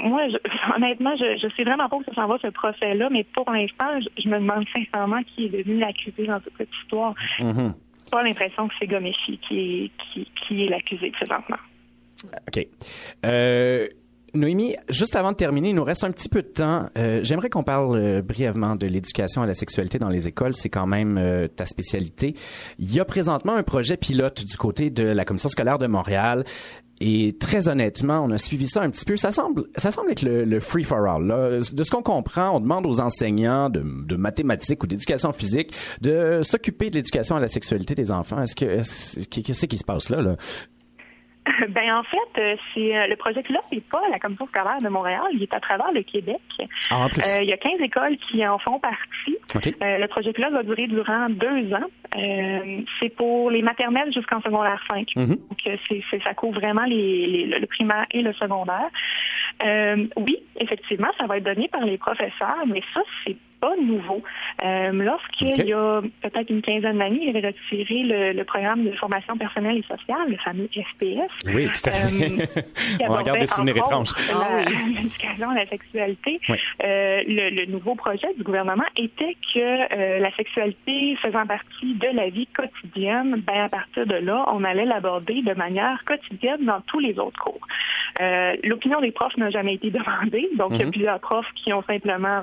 moi, je- *laughs* honnêtement, je, je sais vraiment pas où ça s'en va, ce procès-là, mais pour l'instant, je, je me demande sincèrement qui est devenu l'accusé dans toute cette histoire. Mhm. Pas l'impression que c'est Gomeshi qui est, qui, qui est l'accusé présentement. OK. Euh, Noémie, juste avant de terminer, il nous reste un petit peu de temps. Euh, J'aimerais qu'on parle euh, brièvement de l'éducation à la sexualité dans les écoles. C'est quand même euh, ta spécialité. Il y a présentement un projet pilote du côté de la Commission scolaire de Montréal. Et très honnêtement, on a suivi ça un petit peu. Ça semble, ça être le, free for all. De ce qu'on comprend, on demande aux enseignants de, mathématiques ou d'éducation physique de s'occuper de l'éducation à la sexualité des enfants. Est-ce que, est-ce- qu'est-ce qui se passe là? *laughs* Ben en fait, euh, c'est euh, le projet là n'est pas à la Commission scolaire de Montréal, il est à travers le Québec. Ah, en plus. Euh, il y a 15 écoles qui en font partie. Euh, le projet là va durer durant deux ans. Euh, c'est pour les maternelles jusqu'en secondaire 5. Mhm. Donc c'est, ça couvre vraiment les, les- le, primaire et le secondaire. Oui, effectivement, ça va être donné par les professeurs, mais ça c'est pas nouveau. Euh, lorsqu'il y a peut-être une quinzaine d'années, il avait retiré le, le programme de formation personnelle et sociale, le fameux FPS. Oui, tout à fait. Euh, qui *laughs* On regarde des souvenirs étranges. Ah. *laughs* L'éducation à la sexualité. Oui. Euh, le, le nouveau projet du gouvernement était que euh, la sexualité faisant partie de la vie quotidienne, ben à partir de là, on allait l'aborder de manière quotidienne dans tous les autres cours. Euh, L'opinion des profs n'a jamais été demandée, donc il y a Mhm. plusieurs profs qui ont simplement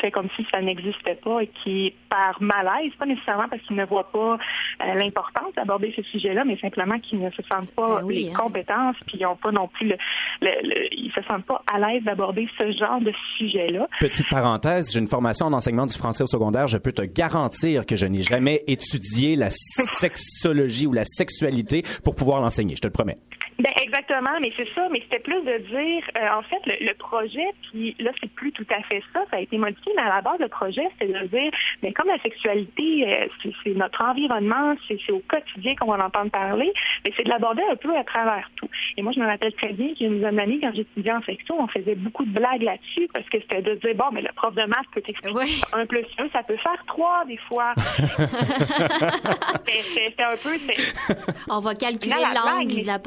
fait comme si ça n'existait pas et qui, par malaise, pas nécessairement parce qu'ils ne voient pas euh, l'importance d'aborder ce sujet-là, mais simplement qu'ils ne se sentent pas Ben oui, les hein. compétences, puis ils n'ont pas non plus le, le- le- ils se sentent pas à l'aise d'aborder ce genre de sujet-là. Petite parenthèse, j'ai une formation en enseignement du français au secondaire. Je peux te garantir que je n'ai jamais étudié la sexologie ou la sexualité pour pouvoir l'enseigner. Je te le promets. Ben exactement, mais c'est ça, mais c'était plus de dire, euh, en fait, le, le projet, puis là, c'est plus tout à fait ça, ça a été modifié, mais à la base, le projet, c'était de dire, mais comme la sexualité, euh, c'est c'est notre environnement, c'est c'est au quotidien qu'on va en entendre parler, mais c'est de l'aborder un peu à travers tout. Et moi, je me rappelle très bien qu'il y a une dizaine d'années, quand j'étudiais en section, on faisait beaucoup de blagues là-dessus, parce que c'était de dire, bon, mais le prof de maths peut t'expliquer un plus un, ça peut faire trois, des fois. *laughs* *laughs* C'est c'est un peu, c'est On va calculer l'angle de la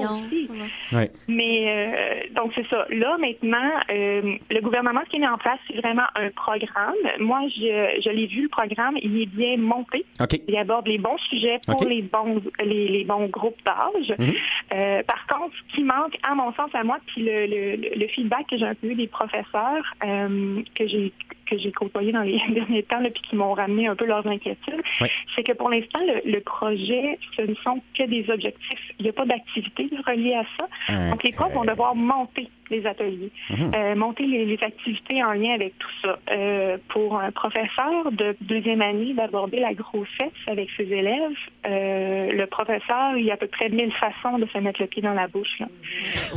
ça position. aussi. Ouais. Oui. Mais euh, donc c'est ça. Là maintenant, euh, le gouvernement ce qui est mis en place, c'est vraiment un programme. Moi, je, je l'ai vu le programme, il est bien monté. Il aborde les bons sujets pour les bons les, les bons groupes d'âge. Mhm. Euh, par contre, ce qui manque, à mon sens, à moi, puis le, le, le- le feedback que j'ai un peu eu des professeurs euh, que j'ai que j'ai côtoyé dans les *laughs* derniers temps, là, puis qui m'ont ramené un peu leurs inquiétudes, Oui. c'est que pour l'instant, le, le projet, ce ne sont que des objectifs. Il n'y a pas d'activité reliée à ça. Euh, Donc, les profs vont devoir monter les ateliers, Mhm. euh, monter les, les activités en lien avec tout ça. Euh, pour un professeur de deuxième année d'aborder la grossesse avec ses élèves, euh, le professeur, il y a à peu près mille façons de se mettre le pied dans la bouche. là.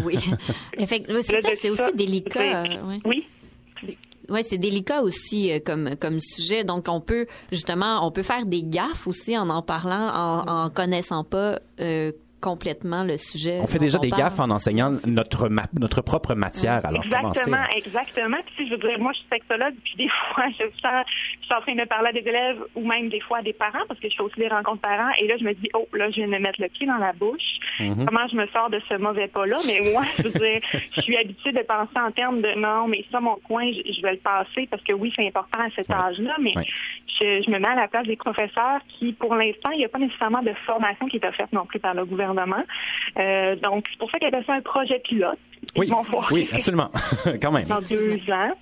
Oui. *laughs* Effectivement, c'est aussi délicat. euh, ouais. Oui. Ouais, c'est délicat aussi euh, comme comme sujet. Donc on peut justement, on peut faire des gaffes aussi en en parlant, en, en connaissant pas euh, complètement le sujet. On fait déjà on des parle. gaffes en enseignant notre, ma- notre propre matière. Alors. Exactement, exactement. Puis, sais, je veux dire, moi, je suis sexologue, puis des *laughs* fois, je sens, je suis en train de parler à des élèves ou même des fois à des parents, parce que je fais aussi des rencontres parents, et là, je me dis, oh, là, je viens de me mettre le pied dans la bouche. Mhm. Comment je me sors de ce mauvais pas-là? Mais moi, je veux dire, *laughs* je suis habituée de penser en termes de non, mais ça, mon coin, je, je vais le passer, parce que oui, c'est important à cet âge-là, mais Ouais. je, je me mets à la place des professeurs qui, pour l'instant, il n'y a pas nécessairement de formation qui est offerte non plus par le gouvernement. Euh, donc, c'est pour ça qu'il appelle ça un projet pilote. Oui, oui, absolument. *laughs* Quand même. dans deux ans.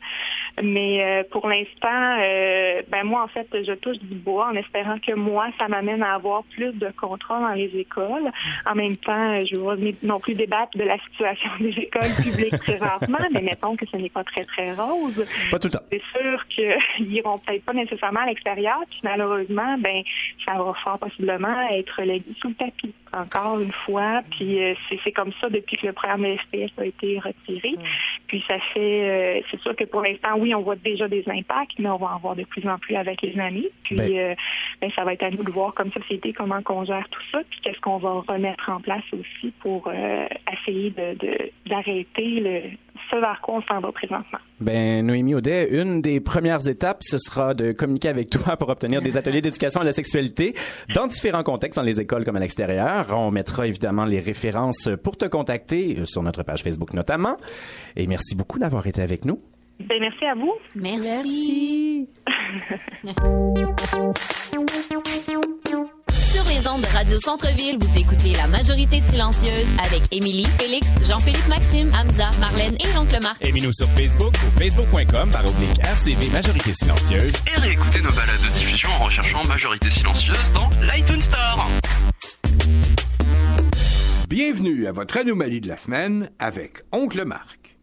Mais euh, pour l'instant, euh, ben moi, en fait, je touche du bois en espérant que moi, ça m'amène à avoir plus de contrôle dans les écoles. En même temps, je ne vais pas non plus débattre de la situation *laughs* des écoles publiques présentement, mais mettons que ce n'est pas très, très rose. Pas tout le temps. C'est sûr qu'ils iront peut-être pas nécessairement à l'extérieur, puis malheureusement, ben ça va fort possiblement être relégué sous le tapis. Encore une fois, puis euh, c'est comme ça depuis que le programme SPS a été retiré. Puis ça fait, euh, c'est sûr que pour l'instant, oui, on voit déjà des impacts, mais on va en voir de plus en plus avec les années. Puis Ben. euh, ben, ça va être à nous de voir comme société comment qu'on gère tout ça, puis qu'est-ce qu'on va remettre en place aussi pour essayer de de- d'arrêter le ce vers quoi on s'en va présentement. Ben, Noémie Audet, une des premières étapes, ce sera de communiquer avec toi pour obtenir des ateliers d'éducation à la sexualité dans différents contextes, dans les écoles comme à l'extérieur. On mettra évidemment les références pour te contacter euh, sur notre page Facebook notamment. Et merci beaucoup d'avoir été avec nous. Ben, merci à vous. Merci. Sur *laughs* les ondes de Radio Centre-Ville, vous écoutez La Majorité Silencieuse avec Émilie, Félix, Jean-Philippe Maxime, Hamza, Marlène et l'oncle Marc. Aimez-nous sur Facebook ou facebook.com par oblique RCV Majorité Silencieuse. Et réécoutez nos balades de diffusion en recherchant Majorité Silencieuse dans l'iTunes Store. Bienvenue à votre anomalie de la semaine avec Oncle Marc.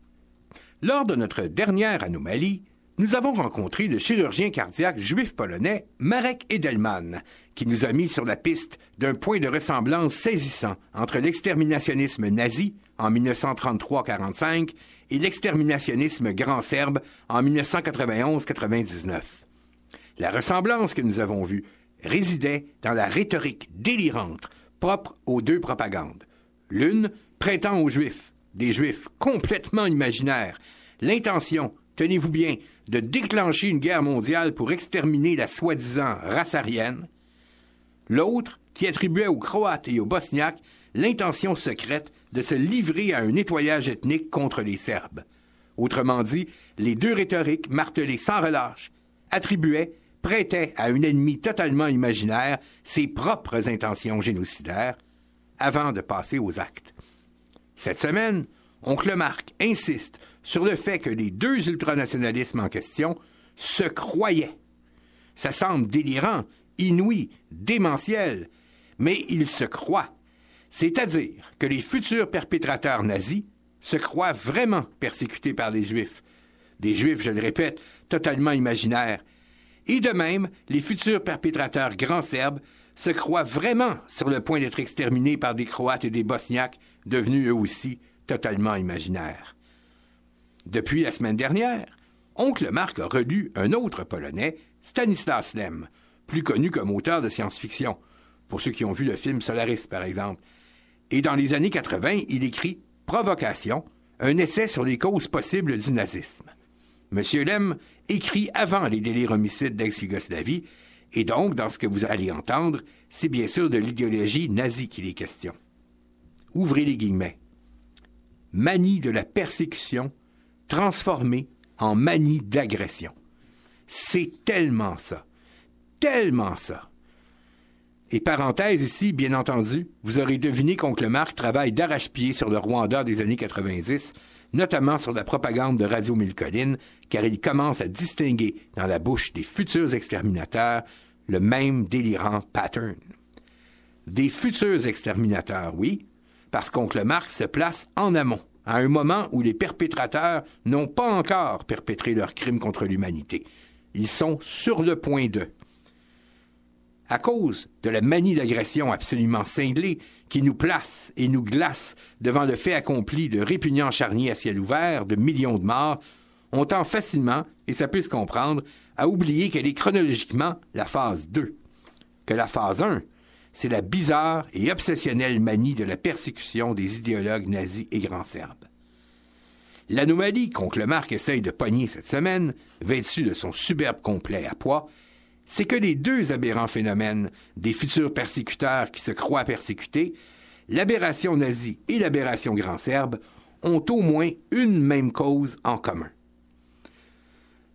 Lors de notre dernière anomalie, nous avons rencontré le chirurgien cardiaque juif polonais Marek Edelman, qui nous a mis sur la piste d'un point de ressemblance saisissant entre l'exterminationnisme nazi en 1933-45 et l'exterminationnisme grand serbe en 1991-99. La ressemblance que nous avons vue résidait dans la rhétorique délirante propre aux deux propagandes. L'une prêtant aux Juifs, des Juifs complètement imaginaires, l'intention, tenez-vous bien, de déclencher une guerre mondiale pour exterminer la soi-disant race aryenne. L'autre, qui attribuait aux Croates et aux Bosniaques l'intention secrète de se livrer à un nettoyage ethnique contre les Serbes. Autrement dit, les deux rhétoriques martelées sans relâche attribuaient, prêtaient à un ennemi totalement imaginaire ses propres intentions génocidaires avant de passer aux actes. Cette semaine, Oncle Marc insiste sur le fait que les deux ultranationalismes en question se croyaient. Ça semble délirant, inouï, démentiel, mais ils se croient. C'est-à-dire que les futurs perpétrateurs nazis se croient vraiment persécutés par les Juifs. Des Juifs, je le répète, totalement imaginaires. Et de même, les futurs perpétrateurs grands serbes se croient vraiment sur le point d'être exterminés par des Croates et des Bosniaques, devenus eux aussi totalement imaginaires. Depuis la semaine dernière, Oncle Marc a relu un autre Polonais, Stanislas Lem, plus connu comme auteur de science-fiction, pour ceux qui ont vu le film Solaris, par exemple. Et dans les années 80, il écrit Provocation, un essai sur les causes possibles du nazisme. Monsieur Lem écrit avant les délires homicides d'ex-Yougoslavie, et donc, dans ce que vous allez entendre, c'est bien sûr de l'idéologie nazie qu'il est question. Ouvrez les guillemets. Manie de la persécution transformée en manie d'agression. C'est tellement ça. Tellement ça. Et parenthèse ici, bien entendu, vous aurez deviné qu'Oncle Marc travaille d'arrache-pied sur le Rwanda des années 90, notamment sur la propagande de Radio Mille Collines, car il commence à distinguer dans la bouche des futurs exterminateurs le même délirant pattern. Des futurs exterminateurs, oui, parce qu'Oncle Marc se place en amont, à un moment où les perpétrateurs n'ont pas encore perpétré leurs crimes contre l'humanité. Ils sont sur le point de. À cause de la manie d'agression absolument cinglée qui nous place et nous glace devant le fait accompli de répugnants charniers à ciel ouvert de millions de morts, on tend facilement, et ça peut se comprendre, à oublier qu'elle est chronologiquement la phase 2. Que la phase 1, c'est la bizarre et obsessionnelle manie de la persécution des idéologues nazis et grands serbes. L'anomalie qu'Oncle Marc essaye de pogner cette semaine, vêtue de son superbe complet à poids, c'est que les deux aberrants phénomènes des futurs persécuteurs qui se croient persécutés, l'aberration nazie et l'aberration grand serbe, ont au moins une même cause en commun.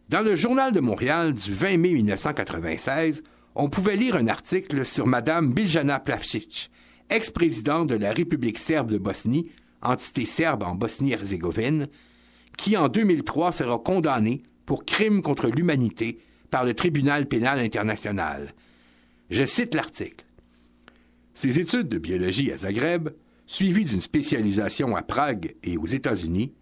Dans le Journal de Montréal du 20 mai 1996, on pouvait lire un article sur Mme Biljana Plavšić, ex-présidente de la République serbe de Bosnie, entité serbe en Bosnie-Herzégovine, qui en 2003 sera condamnée pour crime contre l'humanité par le tribunal pénal international. Je cite l'article. Ses études de biologie à Zagreb, suivies d'une spécialisation à Prague et aux États-Unis,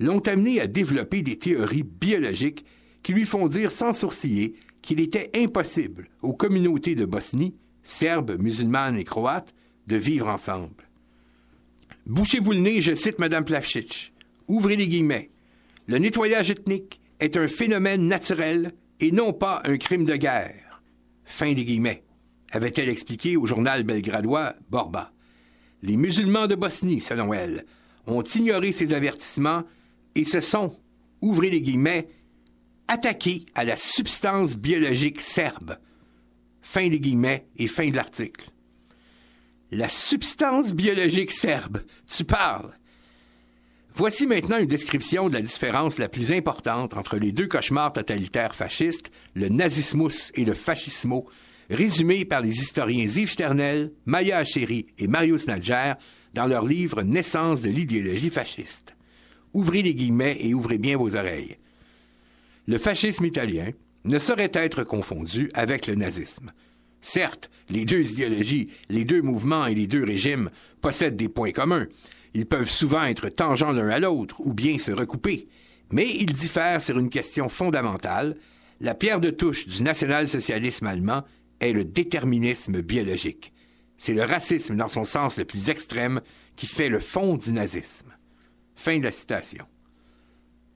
l'ont amené à développer des théories biologiques qui lui font dire sans sourciller qu'il était impossible aux communautés de Bosnie, serbes, musulmanes et croates, de vivre ensemble. Bouchez-vous le nez, je cite Mme Plavšić. Ouvrez les guillemets. Le nettoyage ethnique est un phénomène naturel et non pas un crime de guerre. Fin des guillemets, avait-elle expliqué au journal belgradois Borba. Les musulmans de Bosnie, selon elle, ont ignoré ces avertissements et se sont, ouvrez les guillemets, attaqués à la substance biologique serbe. Fin des guillemets et fin de l'article. La substance biologique serbe, tu parles. Voici maintenant une description de la différence la plus importante entre les deux cauchemars totalitaires fascistes, le nazismus et le fascismo, résumée par les historiens Yves Sternel, Maya Acheri et Marius Nadjer dans leur livre Naissance de l'idéologie fasciste. Ouvrez les guillemets et ouvrez bien vos oreilles. Le fascisme italien ne saurait être confondu avec le nazisme. Certes, les deux idéologies, les deux mouvements et les deux régimes possèdent des points communs. Ils peuvent souvent être tangents l'un à l'autre ou bien se recouper. Mais ils diffèrent sur une question fondamentale. La pierre de touche du national-socialisme allemand est le déterminisme biologique. C'est le racisme dans son sens le plus extrême qui fait le fond du nazisme. Fin de la citation.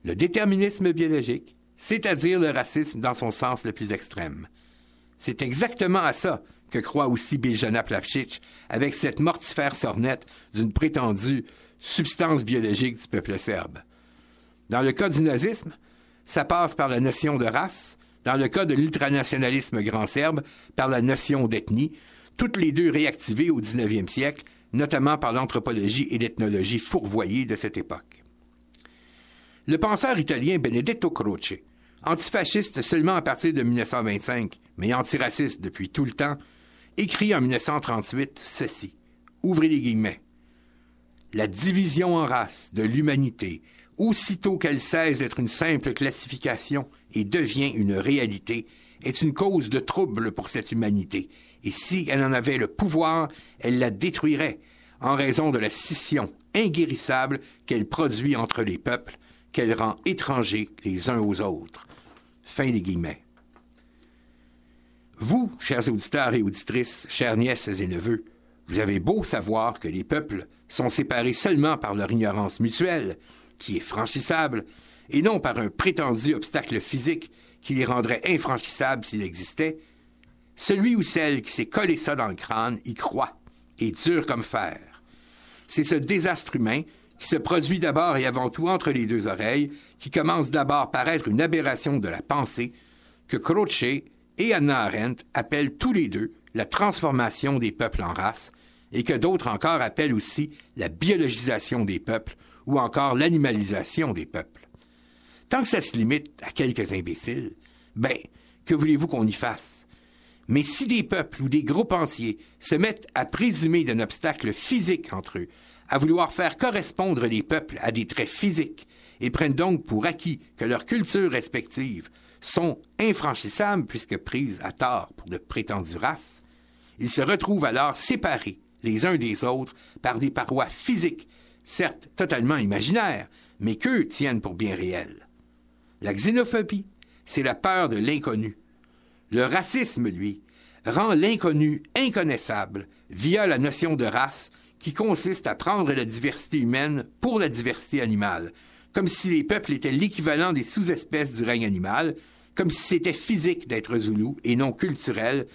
Le déterminisme biologique, c'est-à-dire le racisme dans son sens le plus extrême. C'est exactement à ça que croit aussi Biljana Plavšić avec cette mortifère sornette d'une prétendue substance biologique du peuple serbe. Dans le cas du nazisme, ça passe par la notion de race, dans le cas de l'ultranationalisme grand serbe, par la notion d'ethnie, toutes les deux réactivées au 19e siècle, notamment par l'anthropologie et l'ethnologie fourvoyées de cette époque. Le penseur italien Benedetto Croce, antifasciste seulement à partir de 1925, mais antiraciste depuis tout le temps, écrit en 1938 ceci. Ouvrez les guillemets. La division en races de l'humanité, aussitôt qu'elle cesse d'être une simple classification et devient une réalité, est une cause de trouble pour cette humanité. Et si elle en avait le pouvoir, elle la détruirait en raison de la scission inguérissable qu'elle produit entre les peuples, qu'elle rend étrangers les uns aux autres. Fin des guillemets. Vous, chers auditeurs et auditrices, chères nièces et neveux, vous avez beau savoir que les peuples sont séparés seulement par leur ignorance mutuelle, qui est franchissable, et non par un prétendu obstacle physique qui les rendrait infranchissables s'il existait, celui ou celle qui s'est collé ça dans le crâne y croit, et dur comme fer. C'est ce désastre humain qui se produit d'abord et avant tout entre les deux oreilles, qui commence d'abord par être une aberration de la pensée, que Croce et Anna Arendt appellent tous les deux la transformation des peuples en race, et que d'autres encore appellent aussi la biologisation des peuples ou encore l'animalisation des peuples. Tant que ça se limite à quelques imbéciles, ben, que voulez-vous qu'on y fasse? Mais si des peuples ou des groupes entiers se mettent à présumer d'un obstacle physique entre eux, à vouloir faire correspondre les peuples à des traits physiques, et prennent donc pour acquis que leurs cultures respectives sont infranchissables puisque prises à tort pour de prétendues races, ils se retrouvent alors séparés les uns des autres par des parois physiques, certes totalement imaginaires, mais qu'eux tiennent pour bien réelles. La xénophobie, c'est la peur de l'inconnu. Le racisme, lui, rend l'inconnu inconnaissable via la notion de race qui consiste à prendre la diversité humaine pour la diversité animale, comme si les peuples étaient l'équivalent des sous-espèces du règne animal, comme si c'était physique d'être zoulou et non culturel,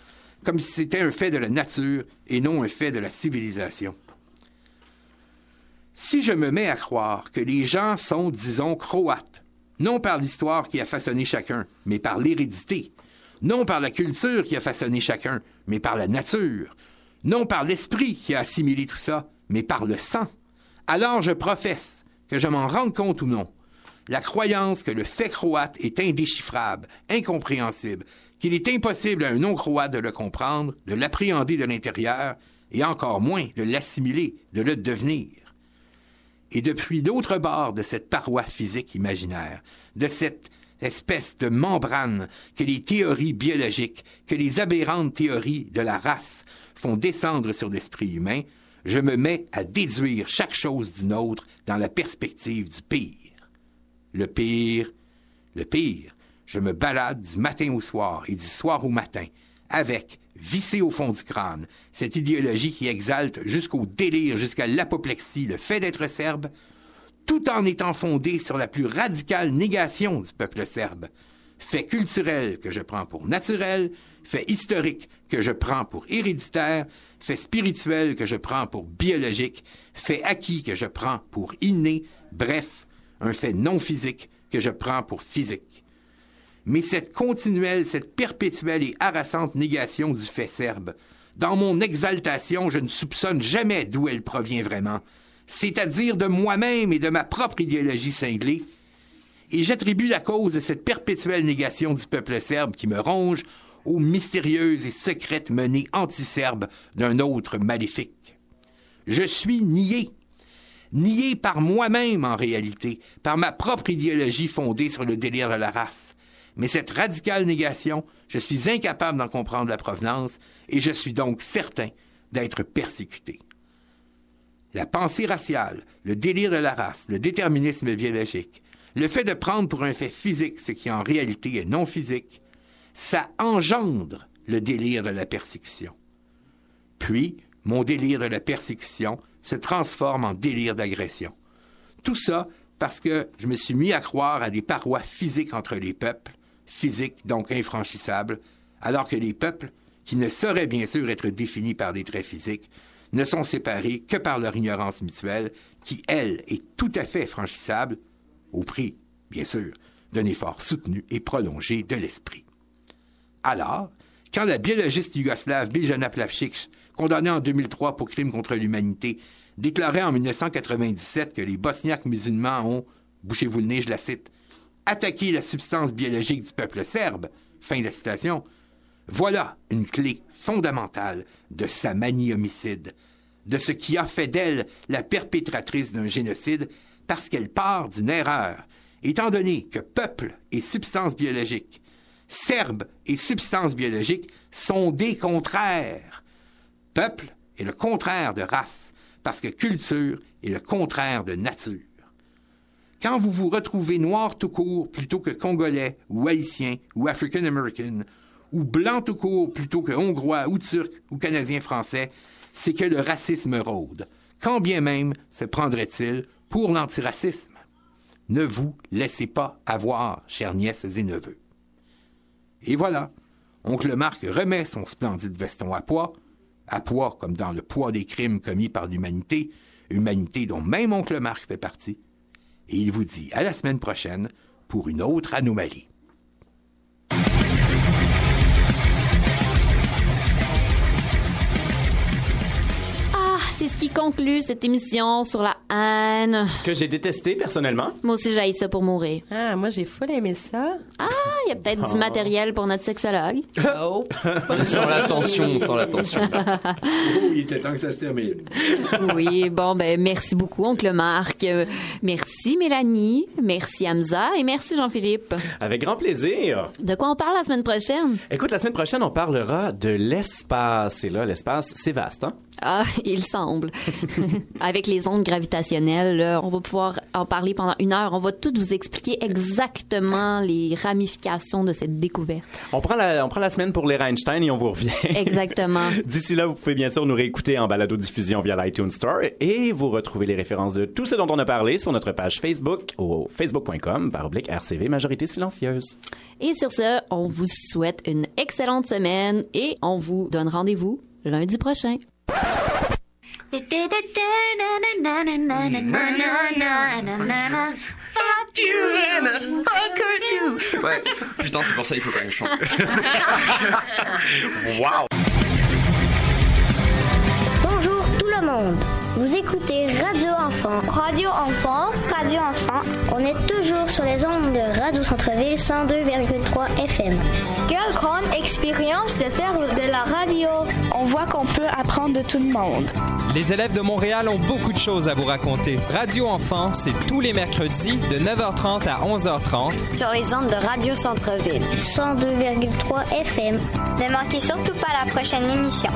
comme si c'était un fait de la nature et non un fait de la civilisation. Si je me mets à croire que les gens sont, disons, croates, non par l'histoire qui a façonné chacun, mais par l'hérédité, non par la culture qui a façonné chacun, mais par la nature, non par l'esprit qui a assimilé tout ça, mais par le sang, alors je professe, que je m'en rende compte ou non, la croyance que le fait croate est indéchiffrable, incompréhensible, qu'il est impossible à un non-croate de le comprendre, de l'appréhender de l'intérieur, et encore moins de l'assimiler, de le devenir. Et depuis l'autre bord de cette paroi physique imaginaire, de cette espèce de membrane que les théories biologiques, que les aberrantes théories de la race font descendre sur l'esprit humain, je me mets à déduire chaque chose d'une autre dans la perspective du pire. Le pire, le pire, je me balade du matin au soir et du soir au matin avec, vissé au fond du crâne, cette idéologie qui exalte jusqu'au délire, jusqu'à l'apoplexie, le fait d'être serbe, tout en étant fondé sur la plus radicale négation du peuple serbe. Fait culturel que je prends pour naturel, fait historique que je prends pour héréditaire, fait spirituel que je prends pour biologique, fait acquis que je prends pour inné, bref, un fait non physique que je prends pour physique. Mais cette continuelle, cette perpétuelle et harassante négation du fait serbe, dans mon exaltation, je ne soupçonne jamais d'où elle provient vraiment, c'est-à-dire de moi-même et de ma propre idéologie cinglée, et j'attribue la cause de cette perpétuelle négation du peuple serbe qui me ronge aux mystérieuses et secrètes menées anti-serbes d'un autre maléfique. Je suis nié. Nié par moi-même en réalité, par ma propre idéologie fondée sur le délire de la race. Mais cette radicale négation, je suis incapable d'en comprendre la provenance et je suis donc certain d'être persécuté. La pensée raciale, le délire de la race, le déterminisme biologique, le fait de prendre pour un fait physique ce qui en réalité est non physique, ça engendre le délire de la persécution. Puis, mon délire de la persécution se transforme en délire d'agression. Tout ça parce que je me suis mis à croire à des parois physiques entre les peuples, physiques donc infranchissables, alors que les peuples, qui ne sauraient bien sûr être définis par des traits physiques, ne sont séparés que par leur ignorance mutuelle, qui, elle, est tout à fait franchissable, au prix, bien sûr, d'un effort soutenu et prolongé de l'esprit. Alors, quand la biologiste yougoslave Biljana Plavšić, condamnée en 2003 pour crime contre l'humanité, déclarait en 1997 que les Bosniaques musulmans ont, bouchez-vous le nez, je la cite, attaqué la substance biologique du peuple serbe, fin de la citation, voilà une clé fondamentale de sa manie homicide, de ce qui a fait d'elle la perpétratrice d'un génocide parce qu'elle part d'une erreur, étant donné que peuple et substance biologique, serbe et substance biologique sont des contraires. Peuple est le contraire de race, parce que culture est le contraire de nature. Quand vous vous retrouvez noir tout court plutôt que congolais ou haïtien ou African American, ou blanc tout court plutôt que hongrois ou turc ou canadien français, c'est que le racisme rôde. Quand bien même se prendrait-il pour l'antiracisme? Ne vous laissez pas avoir, chères nièces et neveux. Et voilà, oncle Marc remet son splendide veston à poids, à poids comme dans le poids des crimes commis par l'humanité, humanité dont même oncle Marc fait partie, et il vous dit à la semaine prochaine pour une autre anomalie. C'est ce qui conclut cette émission sur la haine. Que j'ai détesté personnellement. Moi aussi, j'ai ça pour mourir. Ah, moi, j'ai full aimé ça. Ah, il y a peut-être Oh. du matériel pour notre sexologue. *laughs* Oh. *laughs* Sans la tension, sans la tension. *laughs* Oh, il était temps que ça se termine. oui, bon, ben, merci beaucoup, oncle Marc. Merci, Mélanie. Merci, Hamza. Et merci, Jean-Philippe. Avec grand plaisir. De quoi on parle la semaine prochaine? Écoute, la semaine prochaine, on parlera de l'espace. Et là, l'espace, c'est vaste, hein? Ah, *laughs* il semble. *laughs* Avec les ondes gravitationnelles, là, on va pouvoir en parler pendant une heure. On va tout vous expliquer exactement *laughs* les ramifications de cette découverte. On prend la, on prend la semaine pour les Einstein et on vous revient. Exactement. D'ici là, vous pouvez bien sûr nous réécouter en balado-diffusion via l'iTunes Store et vous retrouvez les références de tout ce dont on a parlé sur notre page Facebook au facebook.com par oblique RCV Majorité Silencieuse. Et sur ce, on vous souhaite une excellente semaine et on vous donne rendez-vous lundi prochain. Fuck you and fuck her too. Ouais. Putain, c'est pour ça qu'il faut quand même chanter. *laughs* wow. Bonjour tout le monde. Vous écoutez Radio Enfant. Radio Enfant. Radio Enfant. On est toujours sur les ondes de Radio Centre-Ville 102,3 FM. Quelle grande expérience de faire de la radio. On voit qu'on peut apprendre de tout le monde. Les élèves de Montréal ont beaucoup de choses à vous raconter. Radio Enfant, c'est tous les mercredis de 9h30 à 11h30 Sur les ondes de Radio Centre-Ville 102,3 FM. Ne manquez surtout pas la prochaine émission.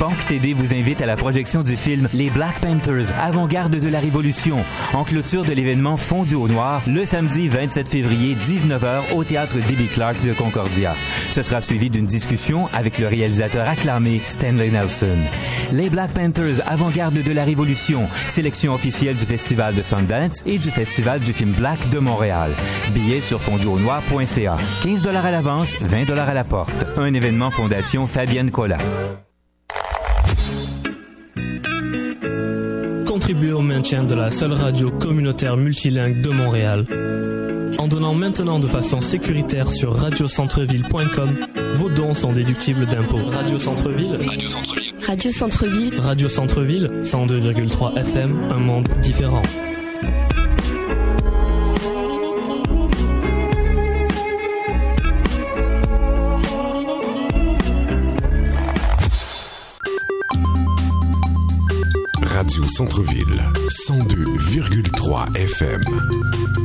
Banque TD vous invite à la projection du film Les Black Panthers, avant-garde de la Révolution, en clôture de l'événement Fondu au Noir, le samedi 27 février, 19h, au théâtre D.B. Clark de Concordia. Ce sera suivi d'une discussion avec le réalisateur acclamé Stanley Nelson. Les Black Panthers, avant-garde de la Révolution, sélection officielle du Festival de Sundance et du Festival du film Black de Montréal. Billets sur fonduaunoir.ca. 15 à l'avance, 20 à la porte. Un événement Fondation Fabienne Collat. Au maintien de la seule radio communautaire multilingue de Montréal. En donnant maintenant de façon sécuritaire sur radiocentreville.com, vos dons sont déductibles d'impôts. Radio Centreville. Radio Centreville. Radio Centreville. Radio Centreville, 102,3 FM, un monde différent. Centre-Ville, 102,3 FM.